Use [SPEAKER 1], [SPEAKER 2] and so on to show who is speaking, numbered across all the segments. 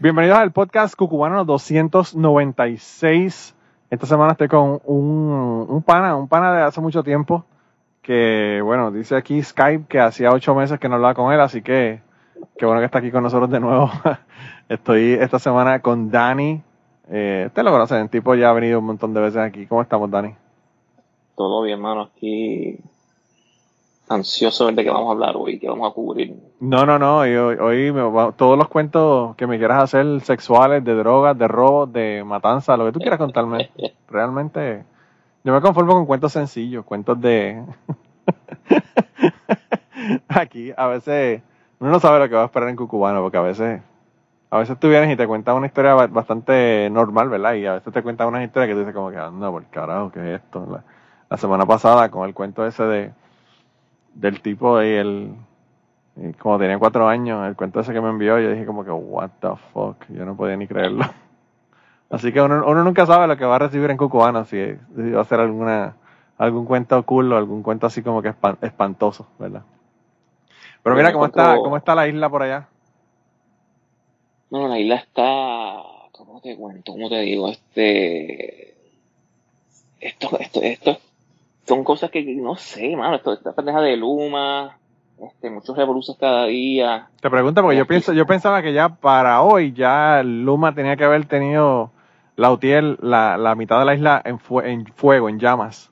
[SPEAKER 1] Bienvenidos al podcast Cucubano 296. Esta semana estoy con un, un pana, un pana de hace mucho tiempo que, bueno, dice aquí Skype que hacía ocho meses que no hablaba con él, así que qué bueno que está aquí con nosotros de nuevo. Estoy esta semana con Dani. Eh, lo conoce, el tipo ya ha venido un montón de veces aquí. ¿Cómo estamos, Dani?
[SPEAKER 2] Todo bien, hermano. Aquí ansioso de qué vamos a hablar hoy, qué vamos a cubrir.
[SPEAKER 1] No, no, no. Hoy, hoy todos los cuentos que me quieras hacer, sexuales, de drogas, de robos, de matanza, lo que tú quieras contarme. Realmente, yo me conformo con cuentos sencillos, cuentos de... Aquí, a veces, uno no sabe lo que va a esperar en Cucubano, porque a veces a veces tú vienes y te cuentas una historia bastante normal, ¿verdad? Y a veces te cuentas una historia que tú dices como que, anda, por carajo, ¿qué es esto? La, semana pasada con el cuento ese de del tipo y el como tenía cuatro años, el cuento ese que me envió, yo dije como que, what the fuck, yo no podía ni creerlo. Así que uno, uno nunca sabe lo que va a recibir en Cucubano, si, va a ser alguna, algún cuento cool o algún cuento así como que espantoso, ¿verdad? Pero mira cómo está, cómo está la isla por allá.
[SPEAKER 2] No, la isla está, ¿cómo te cuento? ¿Cómo te digo? Este, esto, esto, esto, son cosas que no sé, mano, esto, esta pendeja de Luma, este, muchos revoluciones cada día.
[SPEAKER 1] Te pregunto porque yo pienso, yo pensaba que ya para hoy ya Luma tenía que haber tenido la UTIEL, la, la mitad de la isla en, en fuego, en llamas.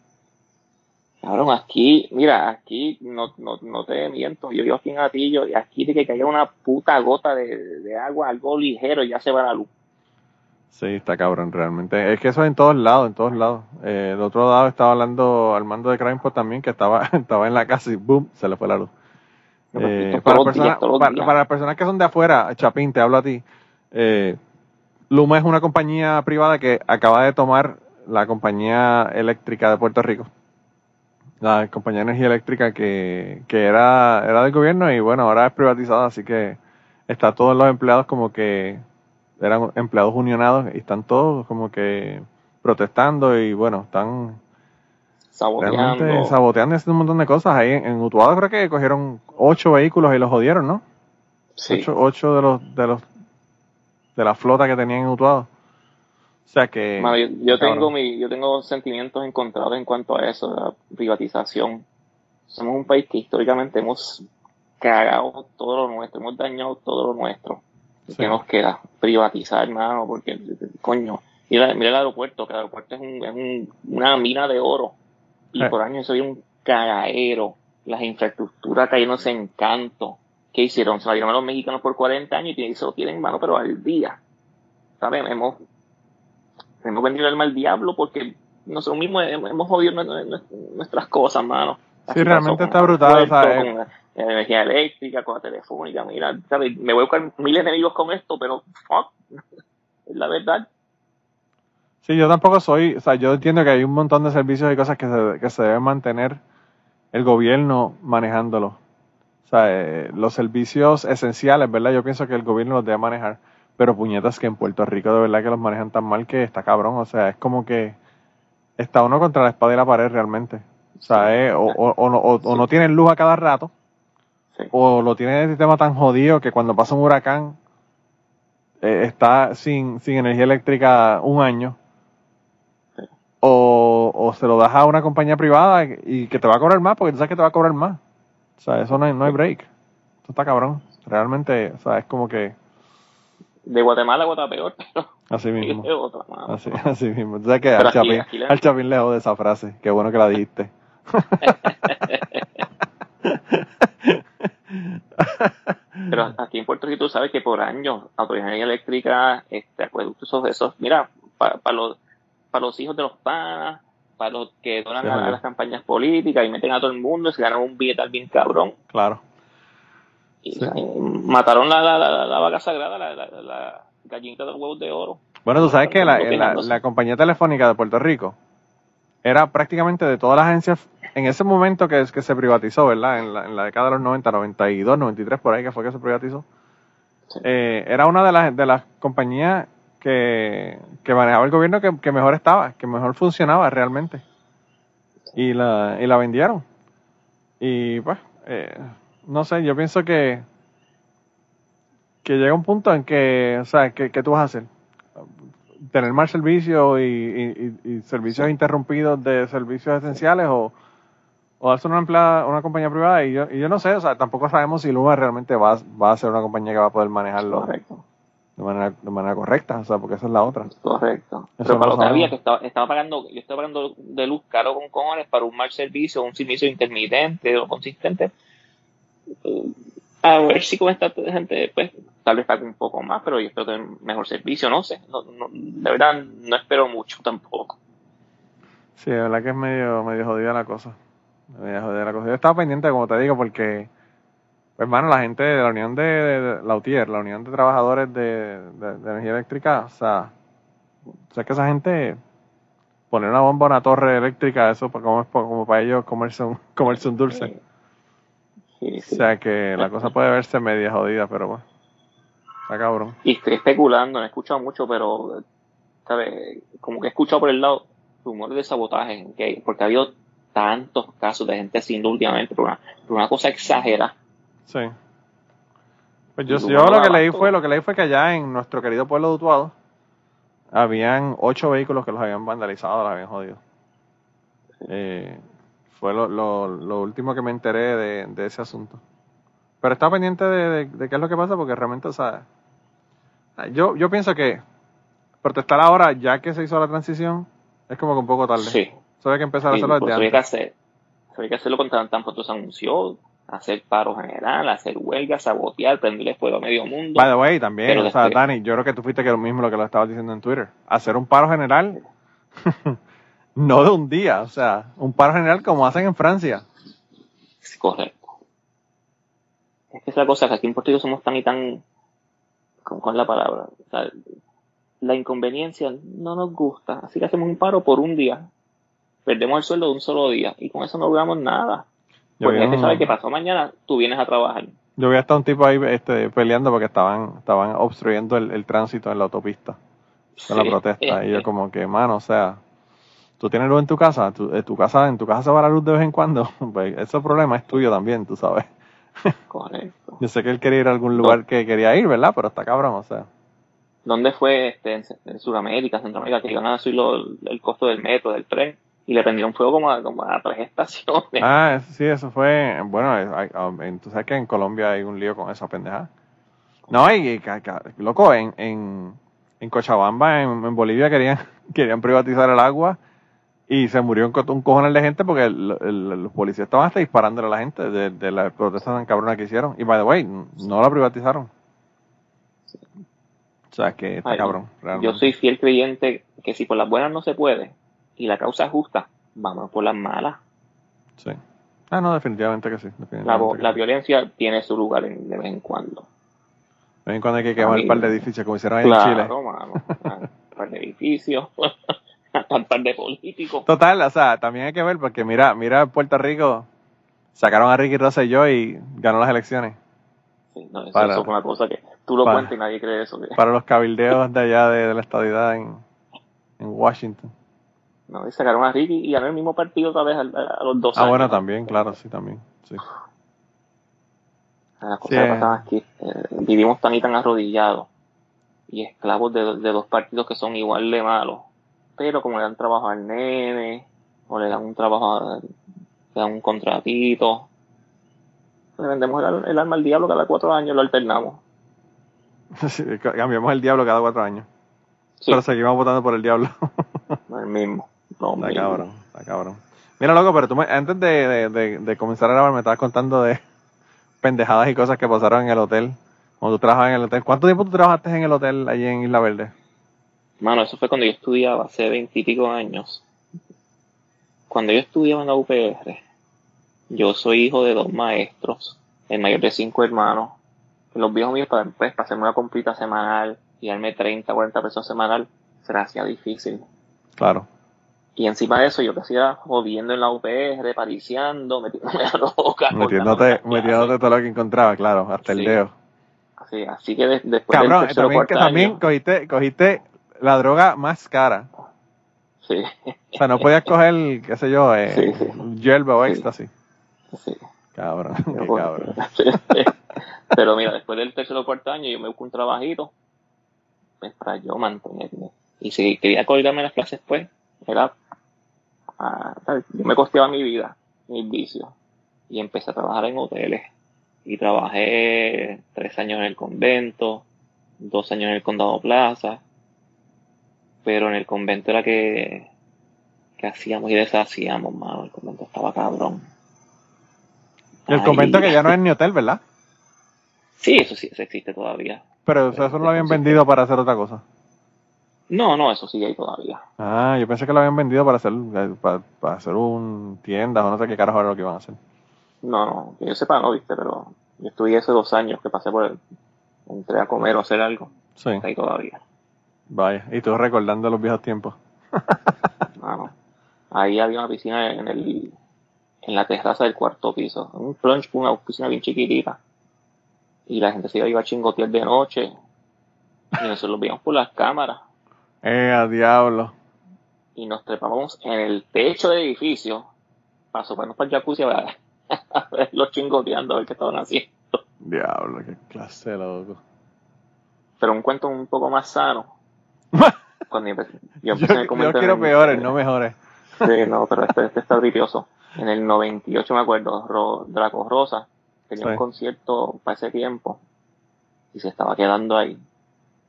[SPEAKER 2] Cabrón, aquí, mira, aquí no, no, no te miento, yo vivo aquí en Atillo y aquí de que caiga una puta gota de, agua, algo ligero, y ya se va la luz.
[SPEAKER 1] Sí, está cabrón, realmente. Es que eso es en todos lados, en todos lados. Eh, el otro lado estaba hablando al mando de Crimeport también, que estaba, estaba en la casa y boom, se le fue la luz. Eh, para, personas, para, las personas que son de afuera, Chapín, te hablo a ti. Eh, Luma es una compañía privada que acaba de tomar la compañía eléctrica de Puerto Rico la compañía de energía eléctrica que, que era, era del gobierno y bueno, ahora es privatizada, así que está todos los empleados como que eran empleados unionados y están todos como que protestando y bueno, están
[SPEAKER 2] saboteando,
[SPEAKER 1] saboteando y haciendo un montón de cosas. Ahí en, Utuado creo que cogieron ocho vehículos y los jodieron, ¿no?
[SPEAKER 2] Sí.
[SPEAKER 1] Ocho, ocho de los de los de la flota que tenían en Utuado. O sea que.
[SPEAKER 2] yo, tengo mi, yo tengo sentimientos encontrados en cuanto a eso, la privatización. Somos un país que históricamente hemos cagado todo lo nuestro, hemos dañado todo lo nuestro. ¿Qué nos queda? Privatizar, hermano, porque, coño, mira, mira el aeropuerto, que el aeropuerto es, un, es una mina de oro. Y por años soy un cagadero. Las infraestructuras cayéndose en canto. ¿Qué hicieron? Se la dieron a los mexicanos por 40 años y se lo tienen, mano, pero al día. ¿Saben? Hemos hemos vendido el alma al diablo porque nosotros mismos hemos jodido nuestras cosas, mano.
[SPEAKER 1] Sí, realmente está brutal.
[SPEAKER 2] Con energía eléctrica, con la telefónica, mira, ¿sabes? me voy a buscar miles de enemigos con esto, pero fuck, es la verdad.
[SPEAKER 1] Sí, yo tampoco soy, o sea, yo entiendo que hay un montón de servicios y cosas que se, que se deben mantener el gobierno manejándolo. O sea, eh, los servicios esenciales, ¿verdad? Yo pienso que el gobierno los debe manejar pero puñetas que en Puerto Rico de verdad que los manejan tan mal que está cabrón. O sea, es como que está uno contra la espada y la pared realmente. O sea, o, o, no, tienen luz a cada rato, o lo tienen el sistema tan jodido que cuando pasa un huracán eh, está sin, sin energía eléctrica un año. O, o se lo das a una compañía privada y que te va a cobrar más porque tú sabes que te va a cobrar más. O sea, eso no hay, no hay break. Esto está cabrón. Realmente, o sea, es como que
[SPEAKER 2] de Guatemala a Guatepeor,
[SPEAKER 1] pero así mismo. Así, así, mismo. Sabes que al, Chapín, al Chapín le de esa frase. Qué bueno que la dijiste.
[SPEAKER 2] Pero aquí en Puerto Rico tú sabes que por años autoridad eléctrica, este acueductos, esos, esos, mira, para, los para los hijos de los panas, para los que donan a, las campañas políticas y meten a todo el mundo y se ganan un billete bien cabrón.
[SPEAKER 1] Claro.
[SPEAKER 2] mataron la, la, la, vaca sagrada, la, la, gallinita de huevos de oro.
[SPEAKER 1] Bueno, tú sabes que la, la, compañía telefónica de Puerto Rico era prácticamente de todas las agencias en ese momento que, que se privatizó, ¿verdad? En la, en la década de los 90, 92, 93, por ahí que fue que se privatizó. Eh, era una de las, de las compañías que, que manejaba el gobierno que, que, mejor estaba, que mejor funcionaba realmente. Y la, y la vendieron. Y pues, eh, no sé, yo pienso que, que llega un punto en que, o sea, ¿qué, tú vas a hacer? ¿Tener más servicio y, y, servicios interrumpidos de servicios esenciales o, o darse una empleada, una compañía privada? Y yo, y yo no sé, o sea, tampoco sabemos si Luma realmente va, va a ser una compañía que va a poder manejarlo. Correcto de manera, de manera correcta, o sea, porque esa es la otra.
[SPEAKER 2] Correcto. Pero para lo que había, que estaba, estaba pagando, yo estaba pagando de luz caro con cojones para un mal servicio, un servicio intermitente o consistente. A ver si con esta gente, pues, tal vez pague un poco más, pero yo espero tener mejor servicio, no sé. No, no, de verdad, no espero mucho tampoco.
[SPEAKER 1] Sí, de verdad que es medio, medio jodida la cosa. Jodida la cosa. Yo estaba pendiente, como te digo, porque pues, hermano, la gente de la Unión de, la UTIER, la Unión de Trabajadores de, Energía Eléctrica, o sea, o sea que esa gente poner una bomba a una torre eléctrica, eso como, como para ellos comerse un, comerse un dulce. O sea que la cosa puede verse media jodida, pero bueno, está cabrón.
[SPEAKER 2] Y estoy especulando, no he escuchado mucho, pero, ¿sabes? Como que he escuchado por el lado rumores de sabotaje, porque ha habido tantos casos de gente haciendo últimamente, por una, por una cosa exagerada
[SPEAKER 1] Sí. Pues yo, yo lo que leí fue, lo que leí fue que allá en nuestro querido pueblo de Utuado habían ocho vehículos que los habían vandalizado, los habían jodido. Eh, fue lo, lo, último que me enteré de, ese asunto. Pero está pendiente de, qué es lo que pasa porque realmente, o sea, yo, yo pienso que protestar ahora, ya que se hizo la transición, es como que un poco tarde. Sí. Hay que empezar a hacerlo
[SPEAKER 2] desde antes. Que hacer, que hacerlo con tan, tan pronto se anunció hacer paro general, hacer huelga, sabotear, prenderle fuego a medio mundo.
[SPEAKER 1] By the way, también, o sea, Dani, yo creo que tú fuiste que lo mismo lo que lo estabas diciendo en Twitter. Hacer un paro general, no de un día, o sea, un paro general como hacen en Francia.
[SPEAKER 2] correcto. Es que es la cosa, que aquí en Puerto Rico somos tan y tan, con, es la palabra? O sea, la inconveniencia no nos gusta, así que hacemos un paro por un día. Perdemos el sueldo de un solo día y con eso no logramos nada. Porque gente sabe que pasó mañana, tú vienes a trabajar.
[SPEAKER 1] Yo vi hasta un tipo ahí este, peleando porque estaban, estaban obstruyendo el, tránsito en la autopista con la protesta. y yo como que, mano, o sea, tú tienes luz en tu casa, en tu casa, en tu casa se va la luz de vez en cuando, pues ese problema es tuyo también, tú sabes. Correcto. yo sé que él quería ir a algún lugar que quería ir, ¿verdad? Pero está cabrón, o sea.
[SPEAKER 2] ¿Dónde fue este, en, Sudamérica, Centroamérica, que iban a subir el costo del metro, del tren? Y le prendieron fuego como a, como a tres estaciones.
[SPEAKER 1] Ah, sí, eso fue, bueno, hay, tú sabes que en Colombia hay un lío con esa pendeja. No, y, loco, en, en, en Cochabamba, en, Bolivia, querían, querían privatizar el agua y se murió un, un cojonal de gente porque los policías estaban hasta disparándole a la gente de, de la protesta tan cabrona que hicieron. Y by the way, no la privatizaron. O sea, que está cabrón.
[SPEAKER 2] Yo soy fiel creyente que si por las buenas no se puede, y la causa es justa, vamos por las malas.
[SPEAKER 1] Sí. Ah, no, definitivamente que sí.
[SPEAKER 2] la, violencia tiene su lugar en, de vez en cuando.
[SPEAKER 1] De vez en cuando hay que quemar un par de edificios, como hicieron ahí en Chile.
[SPEAKER 2] Mano, un par de edificios, un par de políticos.
[SPEAKER 1] Total, o sea, también hay que ver, porque mira, mira Puerto Rico, sacaron a Ricky Rosselló y ganó las elecciones.
[SPEAKER 2] Sí, no, eso, es una cosa que tú lo cuentas y nadie cree eso.
[SPEAKER 1] Para los cabildeos de allá de, la estadidad en, en Washington.
[SPEAKER 2] ¿No? Y sacaron a Ricky y ganó el mismo partido otra vez a, los dos
[SPEAKER 1] ah, años. Ah, bueno, también, claro, sí, también. Sí.
[SPEAKER 2] Las cosas que pasan aquí, eh, vivimos tan y tan arrodillados y esclavos de, dos partidos que son igual de malos. Pero como le dan trabajo al nene, o le dan un trabajo, le dan un contratito, le vendemos el, el alma al diablo cada cuatro años, lo alternamos.
[SPEAKER 1] Sí, cambiamos el diablo cada cuatro años. Pero seguimos votando por el diablo.
[SPEAKER 2] el mismo
[SPEAKER 1] está cabrón, está cabrón. Mira, loco, pero tú antes de, de, de, comenzar a grabar me estabas contando de pendejadas y cosas que pasaron en el hotel. Cuando tú trabajabas en el hotel. ¿Cuánto tiempo tú trabajaste en el hotel allí en Isla Verde?
[SPEAKER 2] Mano, eso fue cuando yo estudiaba, hace veintipico años. Cuando yo estudiaba en la UPR, yo soy hijo de dos maestros, el mayor de cinco hermanos. los viejos míos para, pues, para hacerme una comprita semanal y darme 30, 40 pesos semanal, se hacía difícil.
[SPEAKER 1] Claro.
[SPEAKER 2] Y encima de eso, yo que hacía jodiendo en la UPR, pariciando, metiéndome a
[SPEAKER 1] roca. Metiéndote, metiéndote todo lo que encontraba, claro, hasta el dedo.
[SPEAKER 2] Así, así que después
[SPEAKER 1] Cabrón, también, que también cogiste, cogiste la droga más cara.
[SPEAKER 2] Sí.
[SPEAKER 1] O sea, no podías coger, qué sé yo, eh, yerba o éxtasis.
[SPEAKER 2] Sí.
[SPEAKER 1] Cabrón, qué cabrón.
[SPEAKER 2] Pero mira, después del tercer o cuarto año yo me busco un trabajito pues, para yo mantenerme. Y si quería colgarme las clases, pues, era yo me costeaba mi vida, mis vicios. Y empecé a trabajar en hoteles. Y trabajé tres años en el convento, dos años en el condado plaza. Pero en el convento era que, que hacíamos y deshacíamos, mano. El convento estaba cabrón.
[SPEAKER 1] El convento que ya no es ni hotel, ¿verdad?
[SPEAKER 2] Sí, eso sí, eso existe todavía.
[SPEAKER 1] Pero eso no lo habían vendido para hacer otra cosa.
[SPEAKER 2] No, no, eso sigue ahí todavía.
[SPEAKER 1] Ah, yo pensé que lo habían vendido para hacer eh, para, hacer un tienda o no sé qué carajo era lo que iban a hacer.
[SPEAKER 2] No, no, que yo sepa no, viste, pero yo estuve hace dos años que pasé por el, entré a comer o hacer algo. Sí. Ahí todavía.
[SPEAKER 1] Vaya, y tú recordando los viejos tiempos.
[SPEAKER 2] no, no. Ahí había una piscina en el en la terraza del cuarto piso, un plunge, una piscina bien chiquitita. Y la gente se iba a chingotear de noche. Y nosotros lo veíamos por las cámaras.
[SPEAKER 1] Eh, a diablo.
[SPEAKER 2] Y nos trepamos en el techo del edificio para soparnos para el jacuzzi a ver, los chingoteando, a ver qué estaban haciendo.
[SPEAKER 1] Diablo, qué clase loco.
[SPEAKER 2] Pero un cuento un poco más sano.
[SPEAKER 1] Cuando yo, yo, quiero peores, no mejores.
[SPEAKER 2] sí, no, pero este, este está brilloso. En el 98 me acuerdo, Draco Rosa tenía un concierto para ese tiempo y se estaba quedando ahí.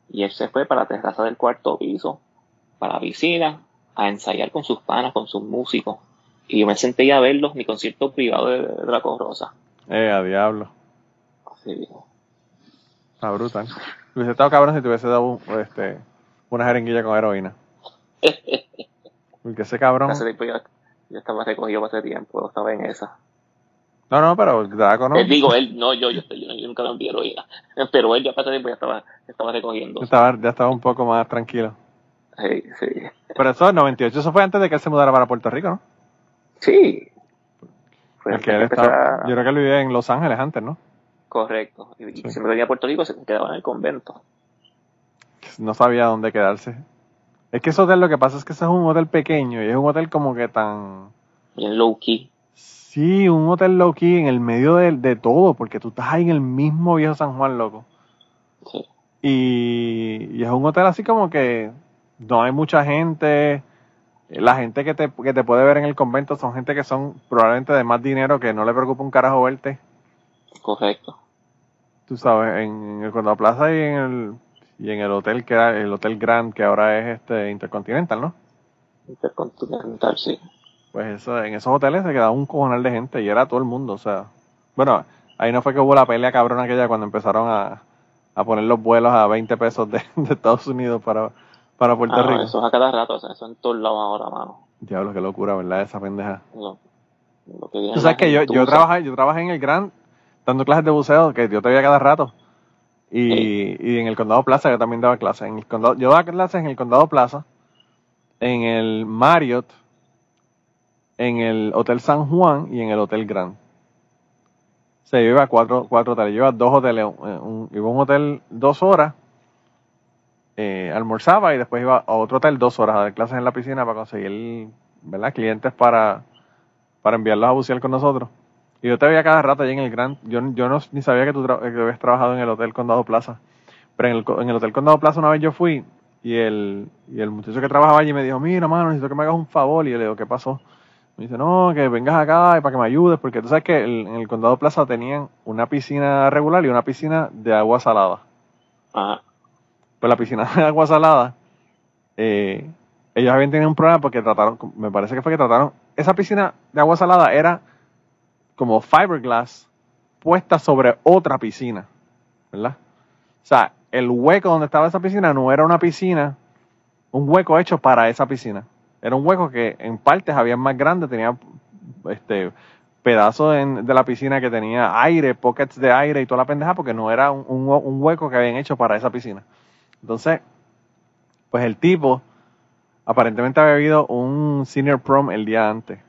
[SPEAKER 2] Y él se fue para la terraza del cuarto piso, para la piscina, a ensayar con sus panas, con sus músicos. Y yo me senté a verlos, mi concierto privado de Draco Rosa.
[SPEAKER 1] Eh, a diablo.
[SPEAKER 2] Sí.
[SPEAKER 1] Está brutal. Hubiese estado cabrón si te hubiese dado este, una jeringuilla con heroína. Porque ese cabrón.
[SPEAKER 2] yo, estaba recogido ese tiempo, estaba en esa.
[SPEAKER 1] No, no, pero Draco no.
[SPEAKER 2] Él, digo, él, no, yo, yo, yo, nunca me envié heroína. Pero él ya para ese tiempo ya estaba, estaba recogiendo.
[SPEAKER 1] Estaba, ya estaba un poco más tranquilo.
[SPEAKER 2] Sí, sí.
[SPEAKER 1] Pero eso, el 98, eso fue antes de que él se mudara para Puerto Rico, ¿no?
[SPEAKER 2] Sí.
[SPEAKER 1] yo creo que él vivía en Los Ángeles antes, ¿no?
[SPEAKER 2] Correcto. Y sí. siempre venía a Puerto Rico se quedaba en el convento.
[SPEAKER 1] No sabía dónde quedarse. Es que ese hotel lo que pasa es que ese es un hotel pequeño y es un hotel como que tan...
[SPEAKER 2] Bien low key.
[SPEAKER 1] Sí, un hotel low key en el medio de, de todo, porque tú estás ahí en el mismo viejo San Juan, loco.
[SPEAKER 2] Sí.
[SPEAKER 1] Y, y, es un hotel así como que no hay mucha gente. La gente que te, que te puede ver en el convento son gente que son probablemente de más dinero que no le preocupa un carajo verte.
[SPEAKER 2] Correcto.
[SPEAKER 1] Tú sabes, en el Condado Plaza y en el, y en el hotel que era el Hotel Grand, que ahora es este Intercontinental, ¿no?
[SPEAKER 2] Intercontinental, sí.
[SPEAKER 1] Pues eso, en esos hoteles se quedaba un cojonal de gente y era todo el mundo, o sea. Bueno, ahí no fue que hubo la pelea cabrona aquella cuando empezaron a, a poner los vuelos a 20 pesos de, de Estados Unidos para, para Puerto ah, Rico.
[SPEAKER 2] Eso es a cada rato, o sea, eso en todos lados ahora, mano.
[SPEAKER 1] Diablo, qué locura, ¿verdad? Esa pendeja. Tú sabes que yo, yo trabajé, yo trabajé en el Gran dando clases de buceo, que yo te veía cada rato. Y, y en el Condado Plaza yo también daba clases. En el condado, yo daba clases en el Condado Plaza, en el Marriott, en el Hotel San Juan y en el Hotel Grand. O sea, yo iba a cuatro, cuatro hoteles. Yo iba a dos hoteles. Un, iba a un hotel dos horas eh, almorzaba y después iba a otro hotel dos horas a dar clases en la piscina para conseguir ¿verdad? clientes para, para enviarlos a bucear con nosotros. Y yo te veía cada rato allí en el Gran. Yo, yo no, ni sabía que tú habías trabajado en el Hotel Condado Plaza. Pero en el, en el Hotel Condado Plaza una vez yo fui y el, y el muchacho que trabajaba allí me dijo, mira, mano, necesito que me hagas un favor. Y yo le digo, ¿qué pasó? Me dice, no, que vengas acá y para que me ayudes, porque tú sabes que en el Condado Plaza tenían una piscina regular y una piscina de agua salada.
[SPEAKER 2] Ajá
[SPEAKER 1] pues la piscina de agua salada, eh, ellos habían tenido un problema porque trataron, me parece que fue que trataron, esa piscina de agua salada era como fiberglass puesta sobre otra piscina, ¿verdad? O sea, el hueco donde estaba esa piscina no era una piscina, un hueco hecho para esa piscina. Era un hueco que en partes había más grande, tenía este pedazos de la piscina que tenía aire, pockets de aire y toda la pendeja, porque no era un, un, hueco que habían hecho para esa piscina. Entonces, pues el tipo aparentemente había habido un senior prom el día antes.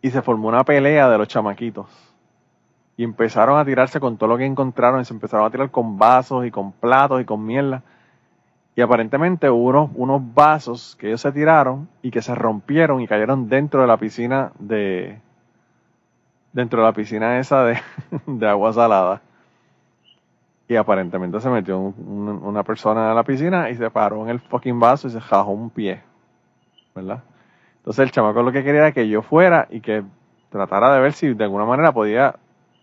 [SPEAKER 1] Y se formó una pelea de los chamaquitos. Y empezaron a tirarse con todo lo que encontraron. Y se empezaron a tirar con vasos y con platos y con mierda. Y aparentemente hubo unos, vasos que ellos se tiraron y que se rompieron y cayeron dentro de la piscina de. Dentro de la piscina esa de, de agua salada. Y aparentemente se metió una persona a la piscina y se paró en el fucking vaso y se jajó un pie. ¿Verdad? Entonces el chamaco lo que quería era que yo fuera y que tratara de ver si de alguna manera podía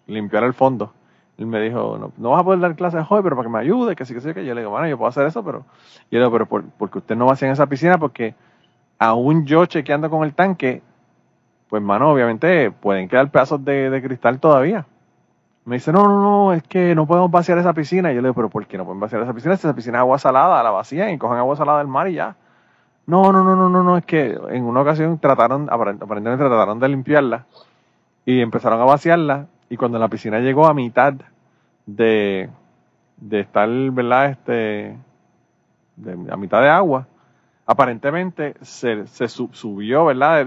[SPEAKER 1] limpiar el fondo. Él me dijo, no, no vas a poder dar clases hoy, pero para que me ayude, que sí, que sí, que yo le digo, bueno, yo puedo hacer eso, pero yo le digo, pero por, porque usted no va hacer en esa piscina, porque aún yo chequeando con el tanque, pues mano, obviamente pueden quedar pedazos de, de cristal todavía. Me dice, no, no, no, es que no podemos vaciar esa piscina. Y yo le digo, pero ¿por qué no pueden vaciar esa piscina? Esa piscina es agua salada, la vacían y cogen agua salada del mar y ya. No, no, no, no, no, no, es que en una ocasión trataron, aparentemente trataron de limpiarla y empezaron a vaciarla y cuando la piscina llegó a mitad de, de estar, ¿verdad? Este, de, a mitad de agua, aparentemente se, se subió, ¿verdad?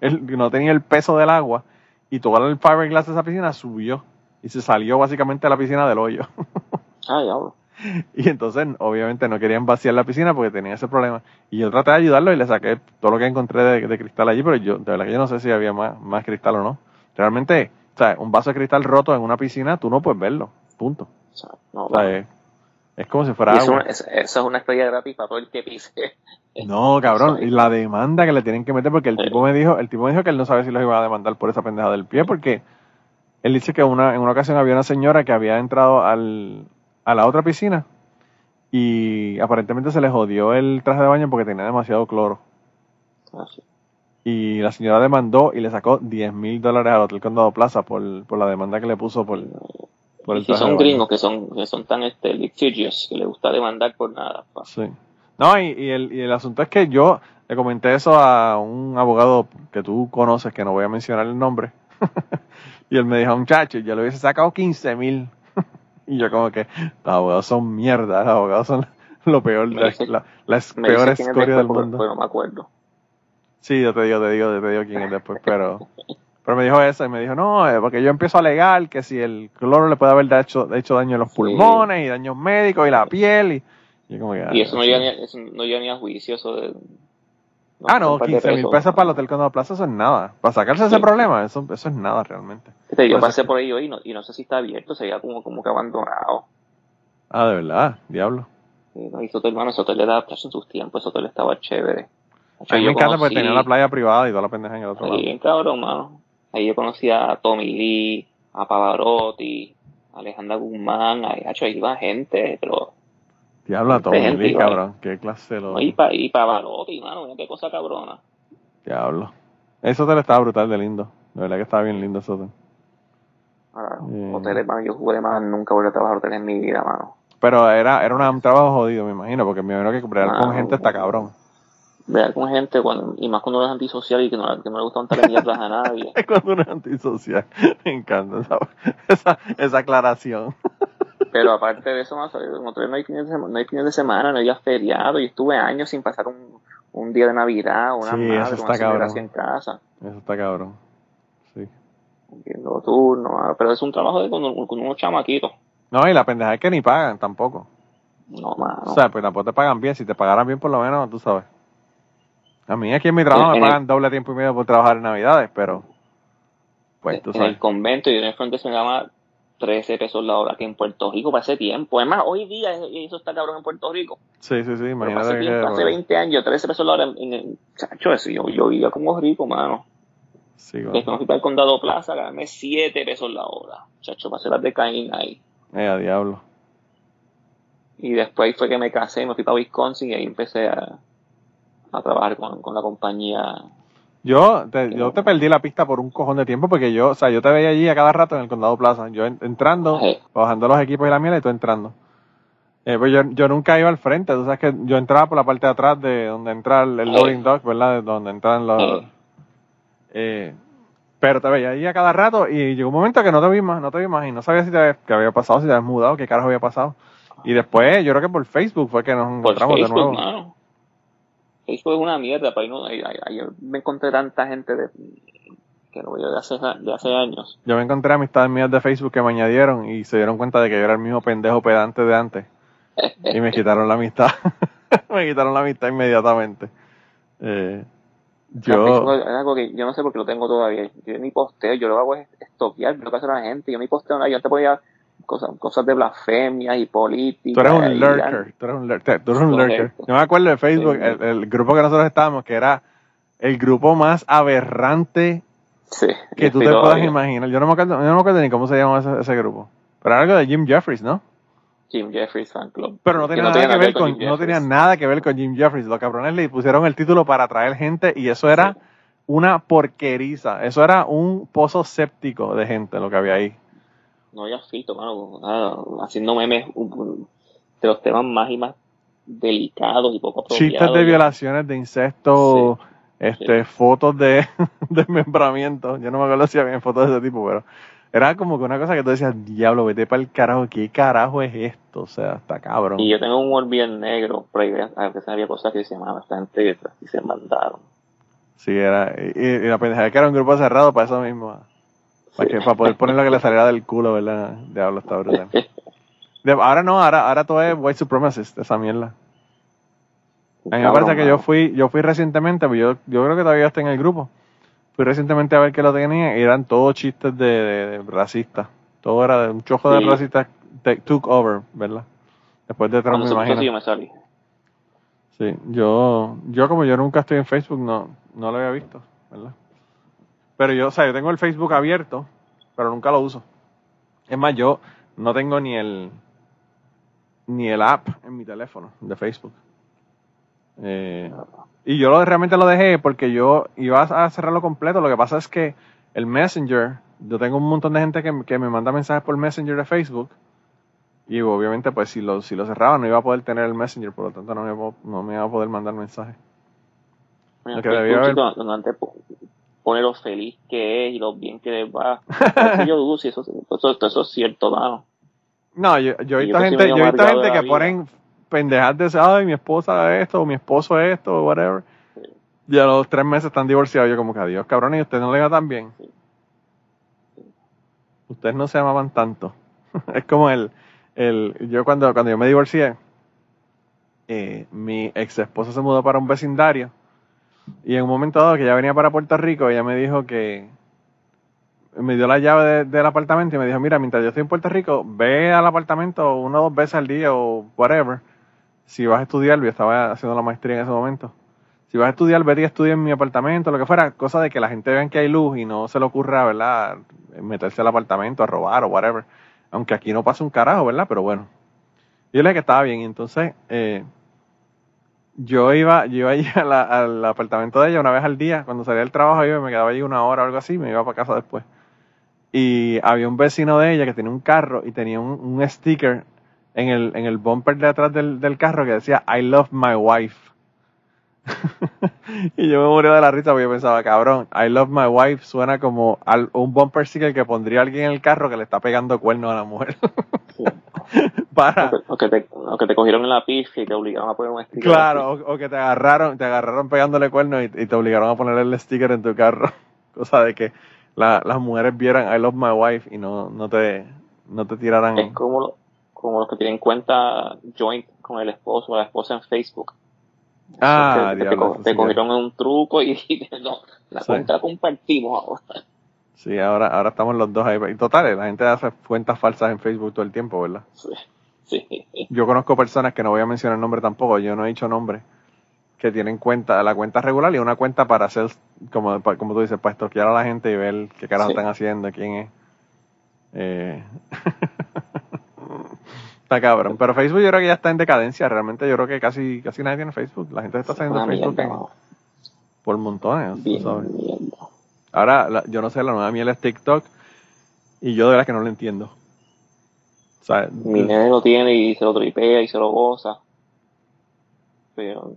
[SPEAKER 1] no tenía el peso del agua y todo el fiberglass de esa piscina subió y se salió básicamente a la piscina del hoyo.
[SPEAKER 2] Ay,
[SPEAKER 1] Y entonces, obviamente, no querían vaciar la piscina porque tenían ese problema. Y yo traté de ayudarlo y le saqué todo lo que encontré de, cristal allí, pero yo, de verdad que yo no sé si había más, más cristal o no. Realmente, o sea, un vaso de cristal roto en una piscina, tú no puedes verlo. Punto.
[SPEAKER 2] o
[SPEAKER 1] sea, es, como si fuera
[SPEAKER 2] Eso, es una estrella gratis para todo el que pise.
[SPEAKER 1] No, cabrón, y la demanda que le tienen que meter porque el tipo me dijo, el tipo me dijo que él no sabe si los iba a demandar por esa pendeja del pie porque él dice que una, en una ocasión había una señora que había entrado al, a la otra piscina y aparentemente se le jodió el traje de baño porque tenía demasiado cloro.
[SPEAKER 2] Ah,
[SPEAKER 1] y la señora demandó y le sacó 10 mil dólares al Hotel Condado Plaza por, la demanda que le puso por,
[SPEAKER 2] por el y son gringos que son, que son tan este, que le gusta demandar por nada.
[SPEAKER 1] Sí. No, y, y, el, y el asunto es que yo le comenté eso a un abogado que tú conoces, que no voy a mencionar el nombre. y él me dijo, muchacho, yo le hubiese sacado 15 mil y yo como que, los abogados son mierda, los abogados son lo peor, la, la, las peores escoria del mundo.
[SPEAKER 2] Pero no me acuerdo.
[SPEAKER 1] Sí, yo te digo, te digo, te digo quién es después, pero... Pero me dijo eso y me dijo, no, eh, porque yo empiezo a alegar que si el cloro le puede haber hecho, hecho daño en los pulmones y daños médicos y la piel y...
[SPEAKER 2] Y, como que, y eso, no llega ni, eso no llega ni a juicio, eso de
[SPEAKER 1] ah, no, 15 mil pesos para el Hotel Condado Plaza, eso es nada. Para sacarse ese problema, eso, eso es nada realmente.
[SPEAKER 2] Este, yo pasé por ahí hoy y no, y no sé si está abierto, se veía como, como que abandonado.
[SPEAKER 1] Ah, de verdad, diablo.
[SPEAKER 2] Sí, no, y ese hotel, hermano, ese hotel le daba plazo en sus tiempos, ese hotel estaba chévere.
[SPEAKER 1] A mí me encanta porque tenía la playa privada y toda la pendeja en el otro lado.
[SPEAKER 2] Bien cabrón, mano. Ahí yo conocí a Tommy Lee, a Pavarotti, a Alejandra Guzmán, ahí, ahí iba gente, pero
[SPEAKER 1] Diablo todo Lee, cabrón. Qué clase lo.
[SPEAKER 2] y para y pa Balotti, mano, qué cosa cabrona.
[SPEAKER 1] Diablo. Eso hotel estaba brutal de lindo. De verdad que estaba bien lindo ese hotel.
[SPEAKER 2] Ah, hoteles, mano, yo jugué más, nunca volví a trabajar hoteles en mi vida, mano.
[SPEAKER 1] Pero era, era un trabajo jodido, me imagino, porque me imagino que bregar con gente está cabrón.
[SPEAKER 2] Bregar con gente, cuando, y más cuando uno es antisocial y que no, que no le gusta montarle mierdas a nadie.
[SPEAKER 1] cuando uno es antisocial. Me encanta esa, esa, esa aclaración.
[SPEAKER 2] Pero aparte de eso, no, no hay fines de semana, no hay fines de semana, no hay días feriados. y estuve años sin pasar un, un día de Navidad, una
[SPEAKER 1] sí, madre, eso está
[SPEAKER 2] una en casa.
[SPEAKER 1] Eso está cabrón. Sí.
[SPEAKER 2] Entiendo turno, pero es un trabajo de con, unos chamaquitos.
[SPEAKER 1] No, y la pendeja es que ni pagan tampoco.
[SPEAKER 2] No, mano. O
[SPEAKER 1] sea, pues tampoco te pagan bien. Si te pagaran bien, por lo menos, tú sabes. A mí aquí en mi trabajo me pagan doble tiempo y medio por trabajar en Navidades, pero. Pues tú sabes.
[SPEAKER 2] En el convento y en el frente se llama 13 pesos la hora que en Puerto Rico para ese tiempo. Es más, hoy día eso está cabrón en Puerto Rico.
[SPEAKER 1] Sí, sí, sí, imagínate. Hace,
[SPEAKER 2] hace 20 años, 13 pesos la hora en, el chacho, eso yo, yo vivía como rico, mano.
[SPEAKER 1] Sí, Desde
[SPEAKER 2] que me fui para el condado Plaza, gané 7 pesos la hora. Chacho, para hacer las de Caín ahí.
[SPEAKER 1] Eh, a diablo.
[SPEAKER 2] Y después fue que me casé, me fui para Wisconsin y ahí empecé a, a trabajar con, con la compañía
[SPEAKER 1] yo te, yo te perdí la pista por un cojón de tiempo porque yo, o sea, yo te veía allí a cada rato en el Condado Plaza. Yo entrando, bajando los equipos y la miel y tú entrando. Eh, pues yo, yo nunca iba al frente, tú sabes que yo entraba por la parte de atrás de donde entra el, loading dock, ¿verdad? De donde entran los... Eh, Pero te veía ahí a cada rato y llegó un momento que no te vi más, no te vi más y no sabía si te, qué había pasado, si te habías mudado, qué carajo había pasado. Y después, yo creo que por Facebook fue que nos encontramos de nuevo.
[SPEAKER 2] Facebook es una mierda, pero no, ayer me encontré tanta gente de, que lo veo de hace, de hace años.
[SPEAKER 1] Yo me encontré amistades mías de Facebook que me añadieron y se dieron cuenta de que yo era el mismo pendejo pedante de antes. y me quitaron la amistad. me quitaron la amistad inmediatamente. Eh,
[SPEAKER 2] yo... Es algo que yo no sé por qué lo tengo todavía. Yo ni posteo, yo lo hago es estoquear lo que hace la gente. Yo ni posteo nada, yo te podía cosas, cosas de blasfemia y política.
[SPEAKER 1] Tú eres un lurker, tú eres un, lurker, tú eres un lurker. Yo me acuerdo de Facebook, el, grupo que nosotros estábamos, que era el grupo más aberrante que tú te puedas imaginar. Yo no me acuerdo, yo no me acuerdo ni cómo se llamaba ese, grupo. Pero era algo de Jim Jeffries, ¿no?
[SPEAKER 2] Jim Jeffries Fan Club.
[SPEAKER 1] Pero no tenía, nada, que ver con, no tenía nada que ver con Jim Jeffries. Los cabrones le pusieron el título para atraer gente y eso era una porqueriza. Eso era un pozo séptico de gente lo que había ahí
[SPEAKER 2] no había fito, mano, haciendo memes de los temas más y más delicados y poco
[SPEAKER 1] apropiados. Chistes de violaciones, de incesto, este, fotos de desmembramiento. Yo no me acuerdo si había fotos de ese tipo, pero era como que una cosa que tú decías, diablo, vete para el carajo, ¿qué carajo es esto? O sea, está cabrón.
[SPEAKER 2] Y yo tengo un humor bien negro, pero a veces había cosas que se llamaban bastante y se mandaron.
[SPEAKER 1] Sí, era, y, la pendeja que era un grupo cerrado para eso mismo. Para, para poder poner lo que le saliera del culo, ¿verdad? Diablo, está brutal. ahora no, ahora, ahora todo es white supremacist, esa mierda. A mí me parece que yo fui, yo fui recientemente, pues yo, yo creo que todavía está en el grupo. Fui recientemente a ver qué lo tenía y eran todos chistes de, racistas. Todo era de un chojo de racistas took over, ¿verdad? Después de Trump, me imagino. Yo me salí. Sí, yo, yo como yo nunca estoy en Facebook, no, no lo había visto, ¿verdad? Pero yo, o sea, yo tengo el Facebook abierto, pero nunca lo uso. Es más, yo no tengo ni el ni el app en mi teléfono de Facebook. Eh, y yo lo, realmente lo dejé porque yo iba a cerrarlo completo. Lo que pasa es que el Messenger, yo tengo un montón de gente que, me manda mensajes por Messenger de Facebook. Y obviamente, pues si lo, si lo cerraba, no iba a poder tener el Messenger, por lo tanto, no me, no me iba a poder mandar mensajes.
[SPEAKER 2] lo que haber pone lo feliz que es y lo bien que les va. yo dudo si eso, eso, eso, es cierto, mano.
[SPEAKER 1] No, yo, yo he visto gente, yo he visto gente que ponen pendejas de ay, mi esposa esto, o mi esposo esto, o whatever. Y a los tres meses están divorciados. Yo como que adiós, cabrón, y usted no le va tan bien. Ustedes no se amaban tanto. es como el, el, yo cuando, cuando yo me divorcié, eh, mi ex esposa se mudó para un vecindario y en un momento dado que ya venía para Puerto Rico, ella me dijo que me dio la llave del apartamento y me dijo, mira, mientras yo estoy en Puerto Rico, ve al apartamento una o dos veces al día o whatever. Si vas a estudiar, yo estaba haciendo la maestría en ese momento. Si vas a estudiar, y estudia en mi apartamento, lo que fuera, cosa de que la gente vea que hay luz y no se le ocurra, ¿verdad? Meterse al apartamento a robar o whatever. Aunque aquí no pasa un carajo, ¿verdad? Pero bueno. Yo le dije que estaba bien y entonces... Eh, yo iba, yo iba allí al apartamento de ella una vez al día, cuando salía del trabajo yo me quedaba allí una hora o algo así, me iba para casa después. Y había un vecino de ella que tenía un carro y tenía un, sticker en el, en el bumper de atrás del, del carro que decía I love my wife. y yo me moría de la risa porque yo pensaba, cabrón, I love my wife suena como un bumper sticker que pondría alguien en el carro que le está pegando cuernos a la mujer.
[SPEAKER 2] Para. O que, te, te, cogieron en la pista y te obligaron a poner un sticker.
[SPEAKER 1] Claro, o, que te agarraron, te agarraron pegándole cuernos y, te obligaron a poner el sticker en tu carro. Cosa de que las mujeres vieran I love my wife y no, no te, no te tiraran.
[SPEAKER 2] Es como, como los que tienen cuenta joint con el esposo o la esposa en Facebook.
[SPEAKER 1] Ah,
[SPEAKER 2] te, te, cogieron un truco y, no, la cuenta compartimos ahora.
[SPEAKER 1] Sí, ahora, ahora estamos los dos ahí. Y total, la gente hace cuentas falsas en Facebook todo el tiempo, ¿verdad?
[SPEAKER 2] Sí. sí.
[SPEAKER 1] Yo conozco personas que no voy a mencionar el nombre tampoco, yo no he dicho nombre, que tienen cuenta, la cuenta regular y una cuenta para hacer, como, como tú dices, para estoquear a la gente y ver qué caras están haciendo, quién es. Eh... está cabrón. Pero Facebook yo creo que ya está en decadencia. Realmente yo creo que casi, casi nadie tiene Facebook. La gente está haciendo Facebook por montones. ¿sabes? Ahora, yo no sé, la nueva miel es TikTok y yo de verdad que no lo entiendo.
[SPEAKER 2] Mi nene lo tiene y se lo tripea y se lo goza. Pero...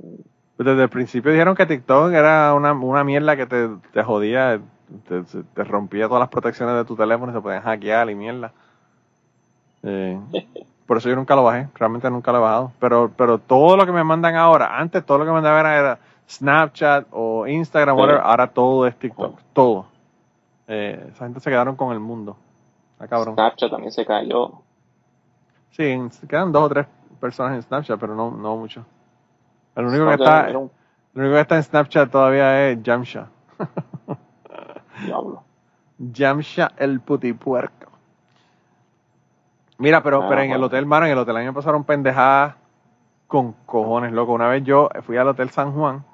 [SPEAKER 1] Desde el principio dijeron que TikTok era una, una mierda que te, te jodía te, rompía todas las protecciones de tu teléfono y se podían hackear y mierda. Eh, por eso yo nunca lo bajé, realmente nunca lo he bajado. Pero, pero todo lo que me mandan ahora, antes todo lo que me mandaban era Snapchat o Instagram, whatever, ahora todo es TikTok, todo. Eh, esa gente se quedaron con el mundo. Ah, cabrón.
[SPEAKER 2] Snapchat también se cayó.
[SPEAKER 1] Sí, quedan dos o tres personas en Snapchat, pero no, no mucho. El único, que está, el único que está en Snapchat todavía es Jamsha.
[SPEAKER 2] Diablo.
[SPEAKER 1] Jamsha el putipuerco. Mira, pero, pero en el Hotel Mar, en el Hotel año pasaron pendejadas con cojones, loco. Una vez yo fui al Hotel San Juan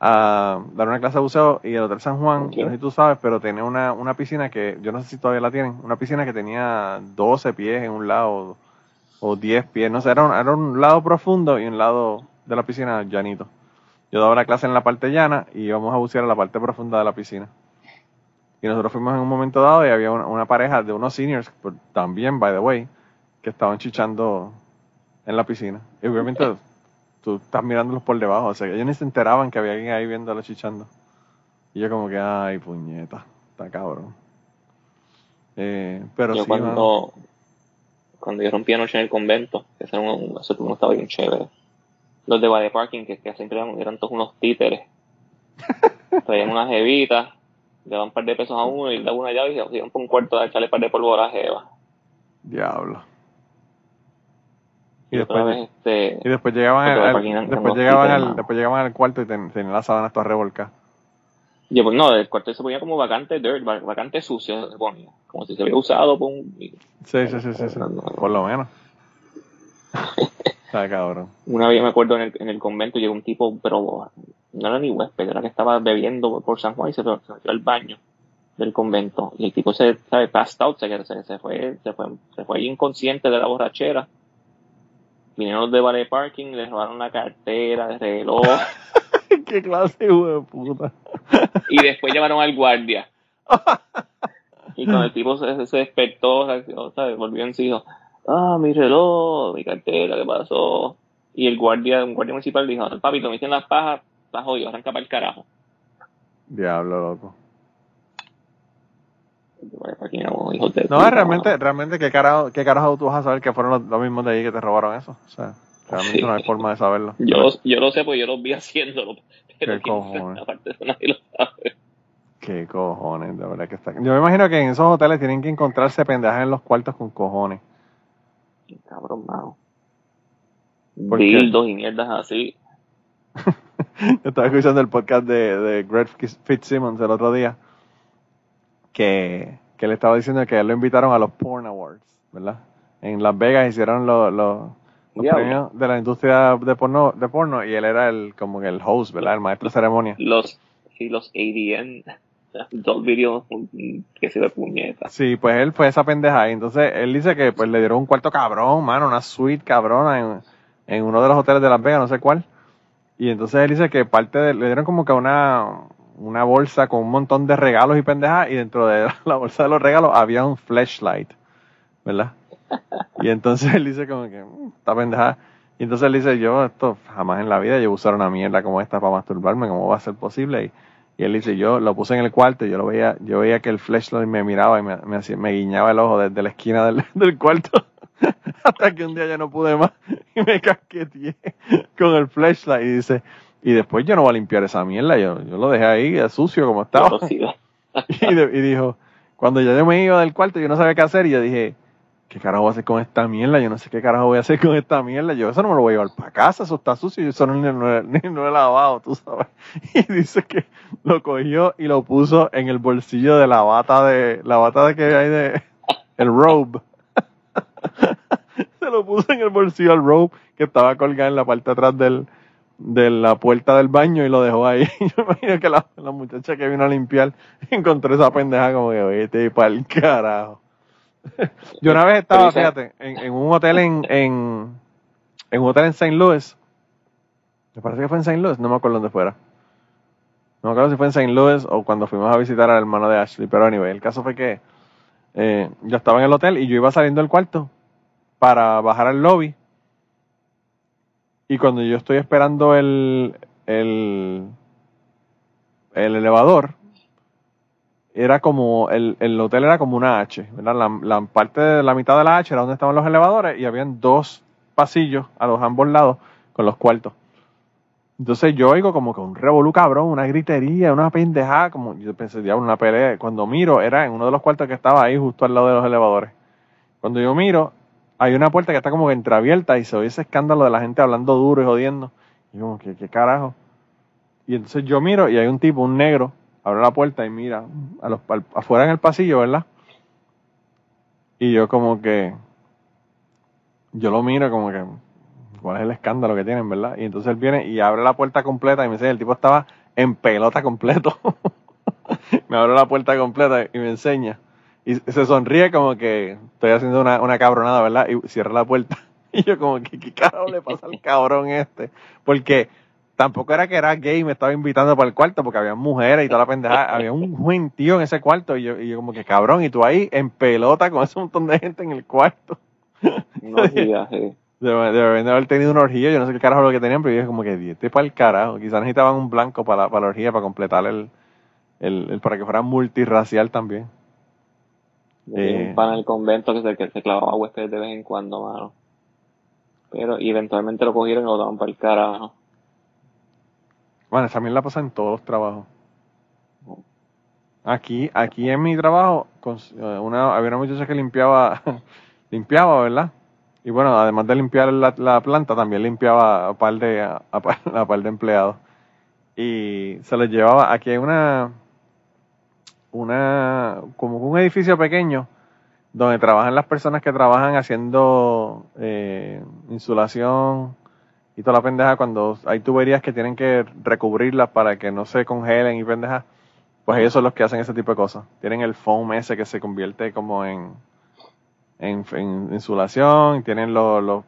[SPEAKER 1] a dar una clase de buceo y el Hotel San Juan, no sé si tú sabes, pero tenía una, una piscina que, yo no sé si todavía la tienen, una piscina que tenía 12 pies en un lado o 10 pies, no sé, era un, era un lado profundo y un lado de la piscina llanito. Yo daba la clase en la parte llana y íbamos a bucear a la parte profunda de la piscina. Y nosotros fuimos en un momento dado y había una, pareja de unos seniors, también, by the way, que estaban chichando en la piscina. Y obviamente tú estás mirándolos por debajo, o sea, ellos ni se enteraban que había alguien ahí viéndolos chichando. Y yo como que, ay, puñeta, está cabrón. Eh, pero
[SPEAKER 2] yo
[SPEAKER 1] sí,
[SPEAKER 2] cuando, cuando yo rompí anoche en el convento, que ese, un, ese estaba bien chévere. Los de Bade Parking, que, que siempre eran, eran, todos unos títeres. Traían unas jevitas, le daban un par de pesos a uno y le daban una llave y se iban por un cuarto de echarle un par de polvo a la jeva.
[SPEAKER 1] Diablo. Y, después, este, y después llegaban al, después llegaban al, después llegaban al cuarto y tenían las sábanas todas revolcadas.
[SPEAKER 2] Y pues no, el cuarto se ponía como vacante dirt, vacante sucio se ponía, como si se hubiera usado por un...
[SPEAKER 1] Sí, sí, sí, sí, por lo menos. Está cabrón.
[SPEAKER 2] Una vez me acuerdo en el, en el convento llegó un tipo, pero no era ni huésped, era que estaba bebiendo por San Juan y se, metió al baño del convento. Y el tipo se, sabe, passed out, se, se, se, fue, se fue, se fue inconsciente de la borrachera vinieron los de Vale Parking, les robaron la cartera, el reloj.
[SPEAKER 1] Qué clase de puta.
[SPEAKER 2] y después llamaron al guardia. y cuando el tipo se, despertó, ¿sabes? volvió en sí, dijo, ah, mi reloj, mi cartera, ¿qué pasó? Y el guardia, un guardia municipal dijo, papi, me dicen las pajas, estás jodido, arranca para el carajo.
[SPEAKER 1] Diablo, loco. No, realmente, realmente, ¿qué carajo, ¿qué carajo tú vas a saber que fueron los, mismos de ahí que te robaron eso? O sea, realmente no hay forma de saberlo.
[SPEAKER 2] Yo, yo lo sé porque yo los vi haciéndolo.
[SPEAKER 1] ¿Qué cojones? nadie lo sabe. Qué cojones, de verdad que está. Yo me imagino que en esos hoteles tienen que encontrarse pendejas en los cuartos con cojones.
[SPEAKER 2] Cabrón, mano. Y mierdas así.
[SPEAKER 1] yo estaba escuchando el podcast de, de Greg Fitzsimmons el otro día que, que le estaba diciendo que lo invitaron a los Porn Awards, ¿verdad? En Las Vegas hicieron los, los, premios de la industria de porno, de porno y él era el como el host, ¿verdad? El maestro de ceremonia.
[SPEAKER 2] Los, sí, los ADN, dos videos que se de puñeta.
[SPEAKER 1] Sí, pues él fue esa pendeja y entonces él dice que pues le dieron un cuarto cabrón, mano, una suite cabrona en, uno de los hoteles de Las Vegas, no sé cuál. Y entonces él dice que parte de, le dieron como que una, una bolsa con un montón de regalos y pendejas y dentro de la bolsa de los regalos había un flashlight, ¿verdad? Y entonces él dice como que, mm, está pendejada. Y entonces él dice, yo esto jamás en la vida yo usar una mierda como esta para masturbarme, ¿cómo va a ser posible? Y, él dice, yo lo puse en el cuarto y yo lo veía, yo veía que el flashlight me miraba y me, me, me guiñaba el ojo desde la esquina del, del cuarto. Hasta que un día ya no pude más y me casqueteé con el flashlight. Y dice, y después yo no voy a limpiar esa mierda, yo, yo lo dejé ahí sucio como estaba. y, dijo, cuando ya yo me iba del cuarto, yo no sabía qué hacer, y yo dije, ¿qué carajo voy a hacer con esta mierda? Yo no sé qué carajo voy a hacer con esta mierda. Yo eso no me lo voy a llevar para casa, eso está sucio, yo eso no, no, no, he lavado, tú sabes. Y dice que lo cogió y lo puso en el bolsillo de la bata de, la bata de que hay de, el robe. Se lo puso en el bolsillo al robe que estaba colgado en la parte de atrás del, de la puerta del baño y lo dejó ahí. Yo imagino que la, muchacha que vino a limpiar encontró esa pendeja como que, vete para el carajo. Yo una vez estaba, fíjate, en, un hotel en, en, un hotel en St. Louis. Me parece que fue en St. Louis, no me acuerdo dónde fuera. No me acuerdo si fue en St. Louis o cuando fuimos a visitar al hermano de Ashley, pero anyway, el caso fue que eh, yo estaba en el hotel y yo iba saliendo del cuarto para bajar al lobby y cuando yo estoy esperando el, el, el elevador, era como, el, el hotel era como una H, ¿verdad? La, la, parte de la mitad de la H era donde estaban los elevadores y habían dos pasillos a los ambos lados con los cuartos. Entonces yo oigo como que un revolú cabrón, una gritería, una pendejada, como yo pensé, diablo, una pelea. Cuando miro, era en uno de los cuartos que estaba ahí justo al lado de los elevadores. Cuando yo miro, hay una puerta que está como que entreabierta y se oye ese escándalo de la gente hablando duro y jodiendo. Y yo como, ¿qué, qué carajo? Y entonces yo miro y hay un tipo, un negro, abre la puerta y mira a los, afuera en el pasillo, ¿verdad? Y yo como que, yo lo miro como que, ¿cuál es el escándalo que tienen, verdad? Y entonces él viene y abre la puerta completa y me enseña, el tipo estaba en pelota completo. me abre la puerta completa y me enseña. Y se sonríe como que estoy haciendo una, una cabronada, ¿verdad? Y cierra la puerta. Y yo como que, ¿qué carajo le pasa al cabrón este? Porque tampoco era que era gay y me estaba invitando para el cuarto porque había mujeres y toda la pendejada. había un buen tío en ese cuarto y yo, y yo como que cabrón, y tú ahí en pelota con ese montón de gente en el cuarto.
[SPEAKER 2] No orgía,
[SPEAKER 1] Deben de haber tenido una orgía, yo no sé qué carajo lo que tenían, pero yo dije como que este para el carajo. Quizás necesitaban un blanco para, para la orgía, para completar el, el, para que fuera multirracial también.
[SPEAKER 2] Eh, para el convento que se, que se clavaba huéspedes de vez en cuando, mano. Pero y eventualmente lo cogieron y lo daban para el carajo.
[SPEAKER 1] Bueno, esa la pasa en todos los trabajos. Aquí, aquí en mi trabajo, eh, había una muchacha que limpiaba, limpiaba, ¿verdad? Y bueno, además de limpiar la, planta, también limpiaba a par de, a, par de empleados. Y se les llevaba, aquí hay una, una, como un edificio pequeño, donde trabajan las personas que trabajan haciendo eh, insulación, y toda la pendeja cuando hay tuberías que tienen que recubrirlas para que no se congelen y pendeja, pues ellos son los que hacen ese tipo de cosas. Tienen el foam ese que se convierte como en, en, insulación, tienen los, los,